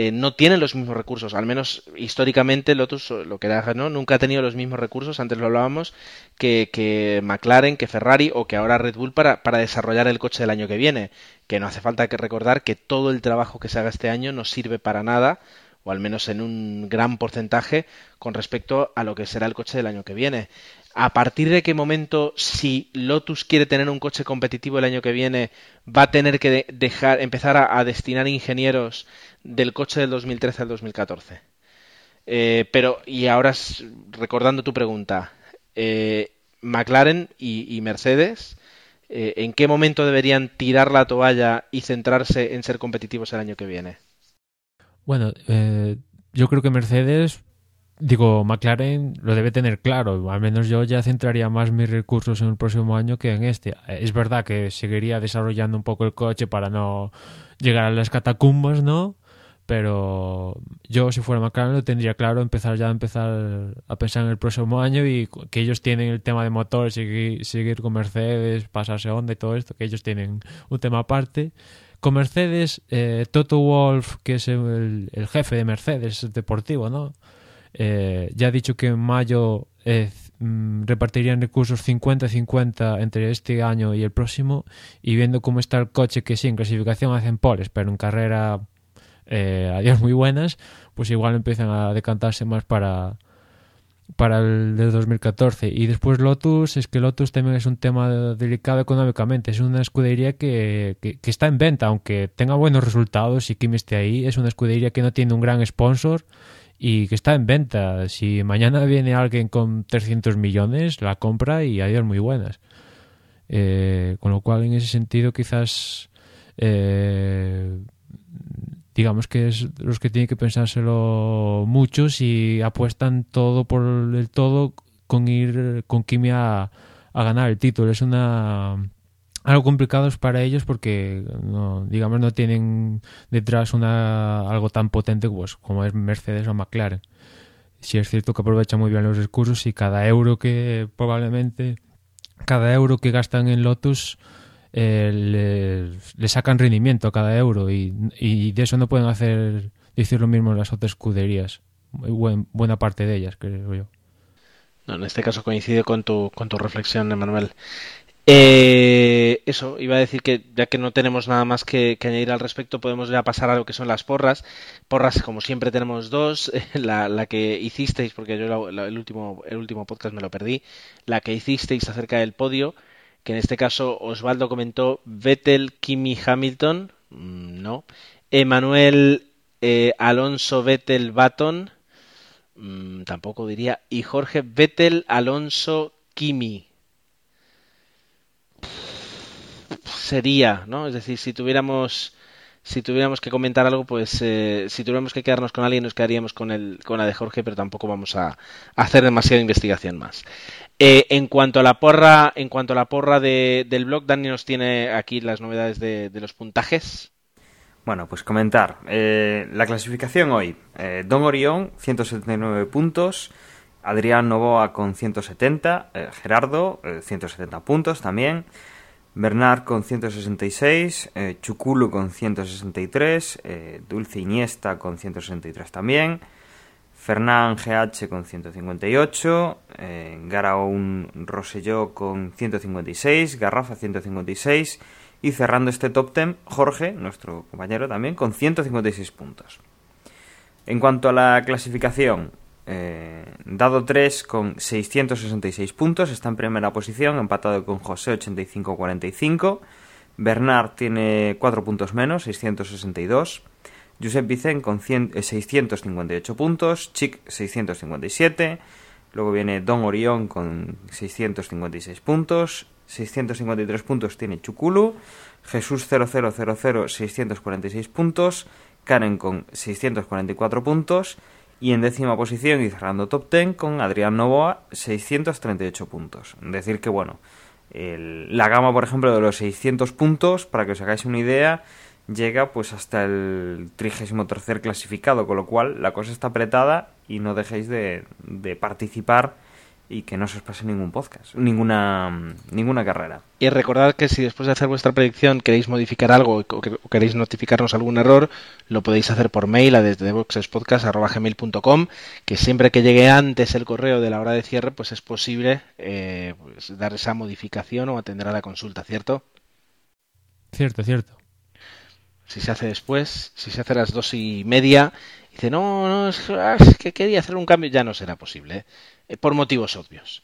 eh, no tienen los mismos recursos. Al menos históricamente Lotus, lo que era, ¿no? nunca ha tenido los mismos recursos, antes lo hablábamos, que, que McLaren, que Ferrari o que ahora Red Bull para, para, desarrollar el coche del año que viene. Que no hace falta que recordar que todo el trabajo que se haga este año no sirve para nada, o al menos en un gran porcentaje, con respecto a lo que será el coche del año que viene. ¿A partir de qué momento, si Lotus quiere tener un coche competitivo el año que viene, va a tener que dejar, empezar a, destinar ingenieros del coche del 2013 al 2014? Eh, pero, y ahora recordando tu pregunta, eh, McLaren y, Mercedes, eh, ¿en qué momento deberían tirar la toalla y centrarse en ser competitivos el año que viene? Bueno, yo creo que Mercedes digo, McLaren lo debe tener claro. Al menos yo ya centraría más mis recursos en el próximo año que en este. Es verdad que seguiría desarrollando un poco el coche para no llegar a las catacumbas, ¿no? Pero yo, si fuera McLaren, lo tendría claro empezar ya a empezar a pensar en el próximo año y que ellos tienen el tema de motor, seguir, seguir con Mercedes, pasarse Honda y todo esto, que ellos tienen un tema aparte. Con Mercedes, eh, Toto Wolf, que es el, el jefe de Mercedes deportivo, ¿no? Eh, ya ha dicho que en mayo eh, mm, repartirían recursos 50-50 entre este año y el próximo y viendo cómo está el coche, que sí, en clasificación hacen poles, pero en carrera eh, a muy buenas, pues igual empiezan a decantarse más para, para el de 2014. Y después Lotus, es que Lotus también es un tema delicado económicamente. Es una escudería que, que, que, está en venta, aunque tenga buenos resultados y Kim esté ahí. Es una escudería que no tiene un gran sponsor y que está en venta. Si mañana viene alguien con 300 millones, la compra y hay muy buenas. Eh, con lo cual, en ese sentido, quizás eh, digamos que es los que tienen que pensárselo mucho si apuestan todo por el todo con ir con Kimia a ganar el título. Es una algo complicados para ellos porque no, digamos no tienen detrás una algo tan potente pues, como es Mercedes o McLaren. Si es cierto que aprovechan muy bien los recursos y cada euro que probablemente cada euro que gastan en Lotus eh, le, sacan rendimiento a cada euro y, y, de eso no pueden hacer decir lo mismo las otras escuderías. Buena parte de ellas, creo yo. No, en este caso coincide con tu, con tu reflexión, Emanuel. Eh, eso, iba a decir que ya que no tenemos nada más que, añadir al respecto, podemos ya pasar a lo que son las porras. Porras, como siempre, tenemos dos. La, que hicisteis, porque yo el, último, el último podcast me lo perdí, la que hicisteis acerca del podio, que en este caso Osvaldo comentó Vettel, Kimi, Hamilton, mm, no. Emanuel, eh, Alonso, Vettel, Baton, mmm, tampoco diría. Y Jorge, Vettel, Alonso, Kimi. Sería, ¿no? Es decir, si tuviéramos si tuviéramos que comentar algo, pues eh, si tuviéramos que quedarnos con alguien, nos quedaríamos con el con la de Jorge, pero tampoco vamos a, hacer demasiada investigación más. Eh, en cuanto a la porra, en cuanto a la porra de, del blog, Dani nos tiene aquí las novedades de, de los puntajes. Bueno, pues comentar. Eh, la clasificación hoy. Eh, Don Orión, 179 puntos. Adrián Novoa con 170. Gerardo, 170 puntos también. Bernard con 166, eh, Chuculo con 163, eh, Dulce Iniesta con 163 también, Fernán GH con 158, eh, Garaón Roselló con 156, Garrafa 156 y cerrando este top 10, Jorge, nuestro compañero también, con 156 puntos. En cuanto a la clasificación, eh, dado 3 con 666 puntos, está en primera posición, empatado con José 85-45. Bernard tiene 4 puntos menos, 662. Josep Vicen con 100, eh, 658 puntos, Chic 657. Luego viene Don Orión con 656 puntos, 653 puntos tiene Chuculu, Jesús 0000 646 puntos, Karen con 644 puntos y en décima posición y cerrando top 10 con Adrián Novoa 638 puntos. Decir que bueno, el, la gama por ejemplo de los 600 puntos, para que os hagáis una idea, llega pues hasta el 33 clasificado, con lo cual la cosa está apretada y no dejéis de, de participar y que no se os pase ningún podcast, ninguna, ninguna carrera. Y recordad que si después de hacer vuestra predicción queréis modificar algo o queréis notificarnos algún error, lo podéis hacer por mail a desde boxespodcast.gmail.com, que siempre que llegue antes el correo de la hora de cierre, pues es posible eh, pues dar esa modificación o atender a la consulta, ¿cierto? Cierto, cierto. Si se hace después, si se hace a las dos y media, dice, no, no, es, es que quería hacer un cambio, ya no será posible. ¿eh? Por motivos obvios.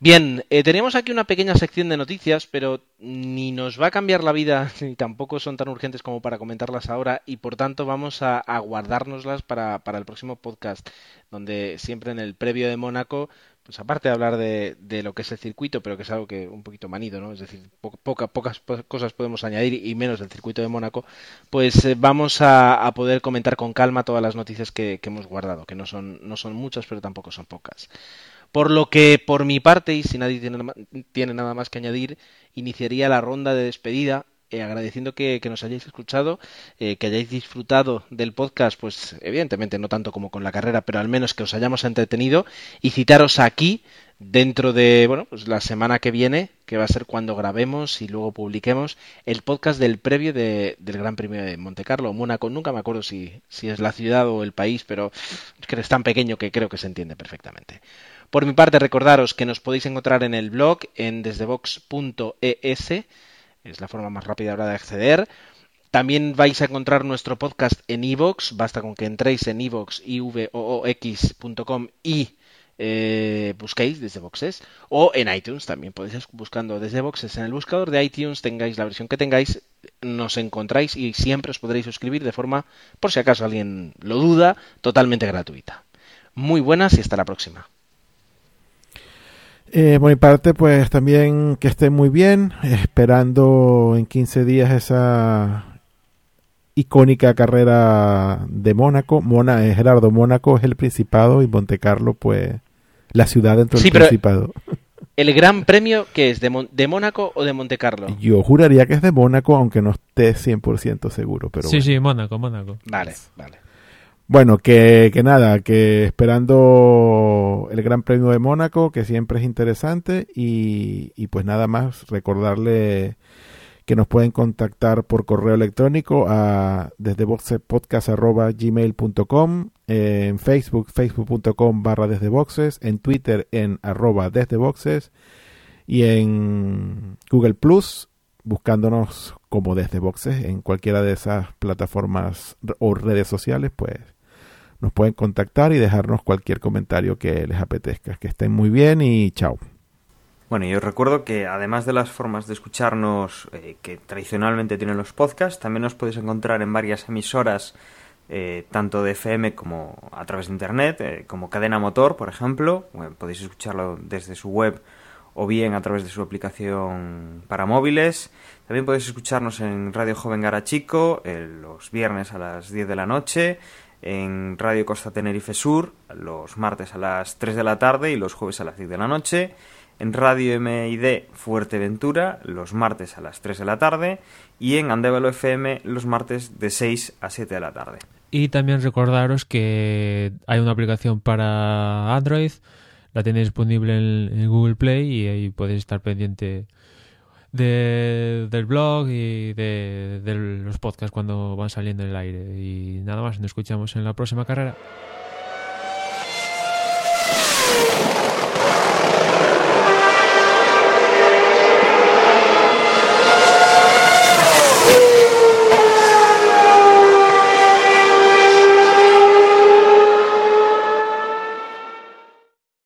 Bien, eh, teníamos aquí una pequeña sección de noticias, pero ni nos va a cambiar la vida, ni tampoco son tan urgentes como para comentarlas ahora, y por tanto vamos a, guardárnoslas para, para, el próximo podcast, donde siempre en el previo de Mónaco, pues aparte de hablar de, lo que es el circuito, pero que es algo que un poquito manido, ¿no? Es decir, poca, pocas cosas podemos añadir y menos del circuito de Mónaco, pues eh, vamos a, poder comentar con calma todas las noticias que, que hemos guardado, que no son, no son muchas, pero tampoco son pocas. Por lo que, por mi parte, y si nadie tiene, nada más que añadir, iniciaría la ronda de despedida eh, agradeciendo que, nos hayáis escuchado, eh, que hayáis disfrutado del podcast, pues evidentemente no tanto como con la carrera, pero al menos que os hayamos entretenido y citaros aquí dentro de bueno pues la semana que viene, que va a ser cuando grabemos y luego publiquemos el podcast del previo del Gran Premio de Monte Carlo, Mónaco. Nunca me acuerdo si, si es la ciudad o el país, pero es que es tan pequeño que creo que se entiende perfectamente. Por mi parte, recordaros que nos podéis encontrar en el blog en desdebox.es, es la forma más rápida ahora de acceder. También vais a encontrar nuestro podcast en iVoox, basta con que entréis en iVoox, ivoox.com y eh, busquéis desde boxes. O en iTunes también podéis buscando desde boxes en el buscador de iTunes tengáis la versión que tengáis nos encontráis y siempre os podréis suscribir de forma por si acaso alguien lo duda totalmente gratuita. Muy buenas y hasta la próxima eh, por mi parte, pues también que esté muy bien, esperando en 15 días esa icónica carrera de Mónaco. Mona, eh, Gerardo, Mónaco es el Principado y Monte Carlo, pues, la ciudad dentro del Principado. ¿El Gran Premio que es? ¿De, ¿De, Mónaco o de Monte Carlo? Yo juraría que es de Mónaco, aunque no esté 100% seguro. Pero sí, sí, Mónaco, Mónaco. Vale, vale. Bueno, que, que nada, que esperando el Gran Premio de Mónaco, que siempre es interesante, y, y pues nada más recordarle que nos pueden contactar por correo electrónico a desde gmail.com, en Facebook, facebook.com barra desde boxes, en Twitter en arroba desde boxes y en Google Plus buscándonos como desde boxes en cualquiera de esas plataformas o redes sociales, pues nos pueden contactar y dejarnos cualquier comentario que les apetezca. Que estén muy bien y chao. Bueno, yo os recuerdo que además de las formas de escucharnos eh, que tradicionalmente tienen los podcasts, también nos podéis encontrar en varias emisoras, eh, tanto de FM como a través de Internet, eh, como Cadena Motor, por ejemplo. podéis escucharlo desde su web o bien a través de su aplicación para móviles. También podéis escucharnos en Radio Joven Garachico los viernes a las 10 de la noche en Radio Costa Tenerife Sur los martes a las 3 de la tarde y los jueves a las 10 de la noche, en Radio MID Fuerteventura los martes a las 3 de la tarde. Y en Andevelo FM los martes de 6 a 7 de la tarde. Y también recordaros que hay una aplicación para Android, la tenéis disponible en, Google Play y ahí podéis estar pendiente de, del blog y de, de los podcasts cuando van saliendo en el aire. Y nada más, nos escuchamos en la próxima carrera.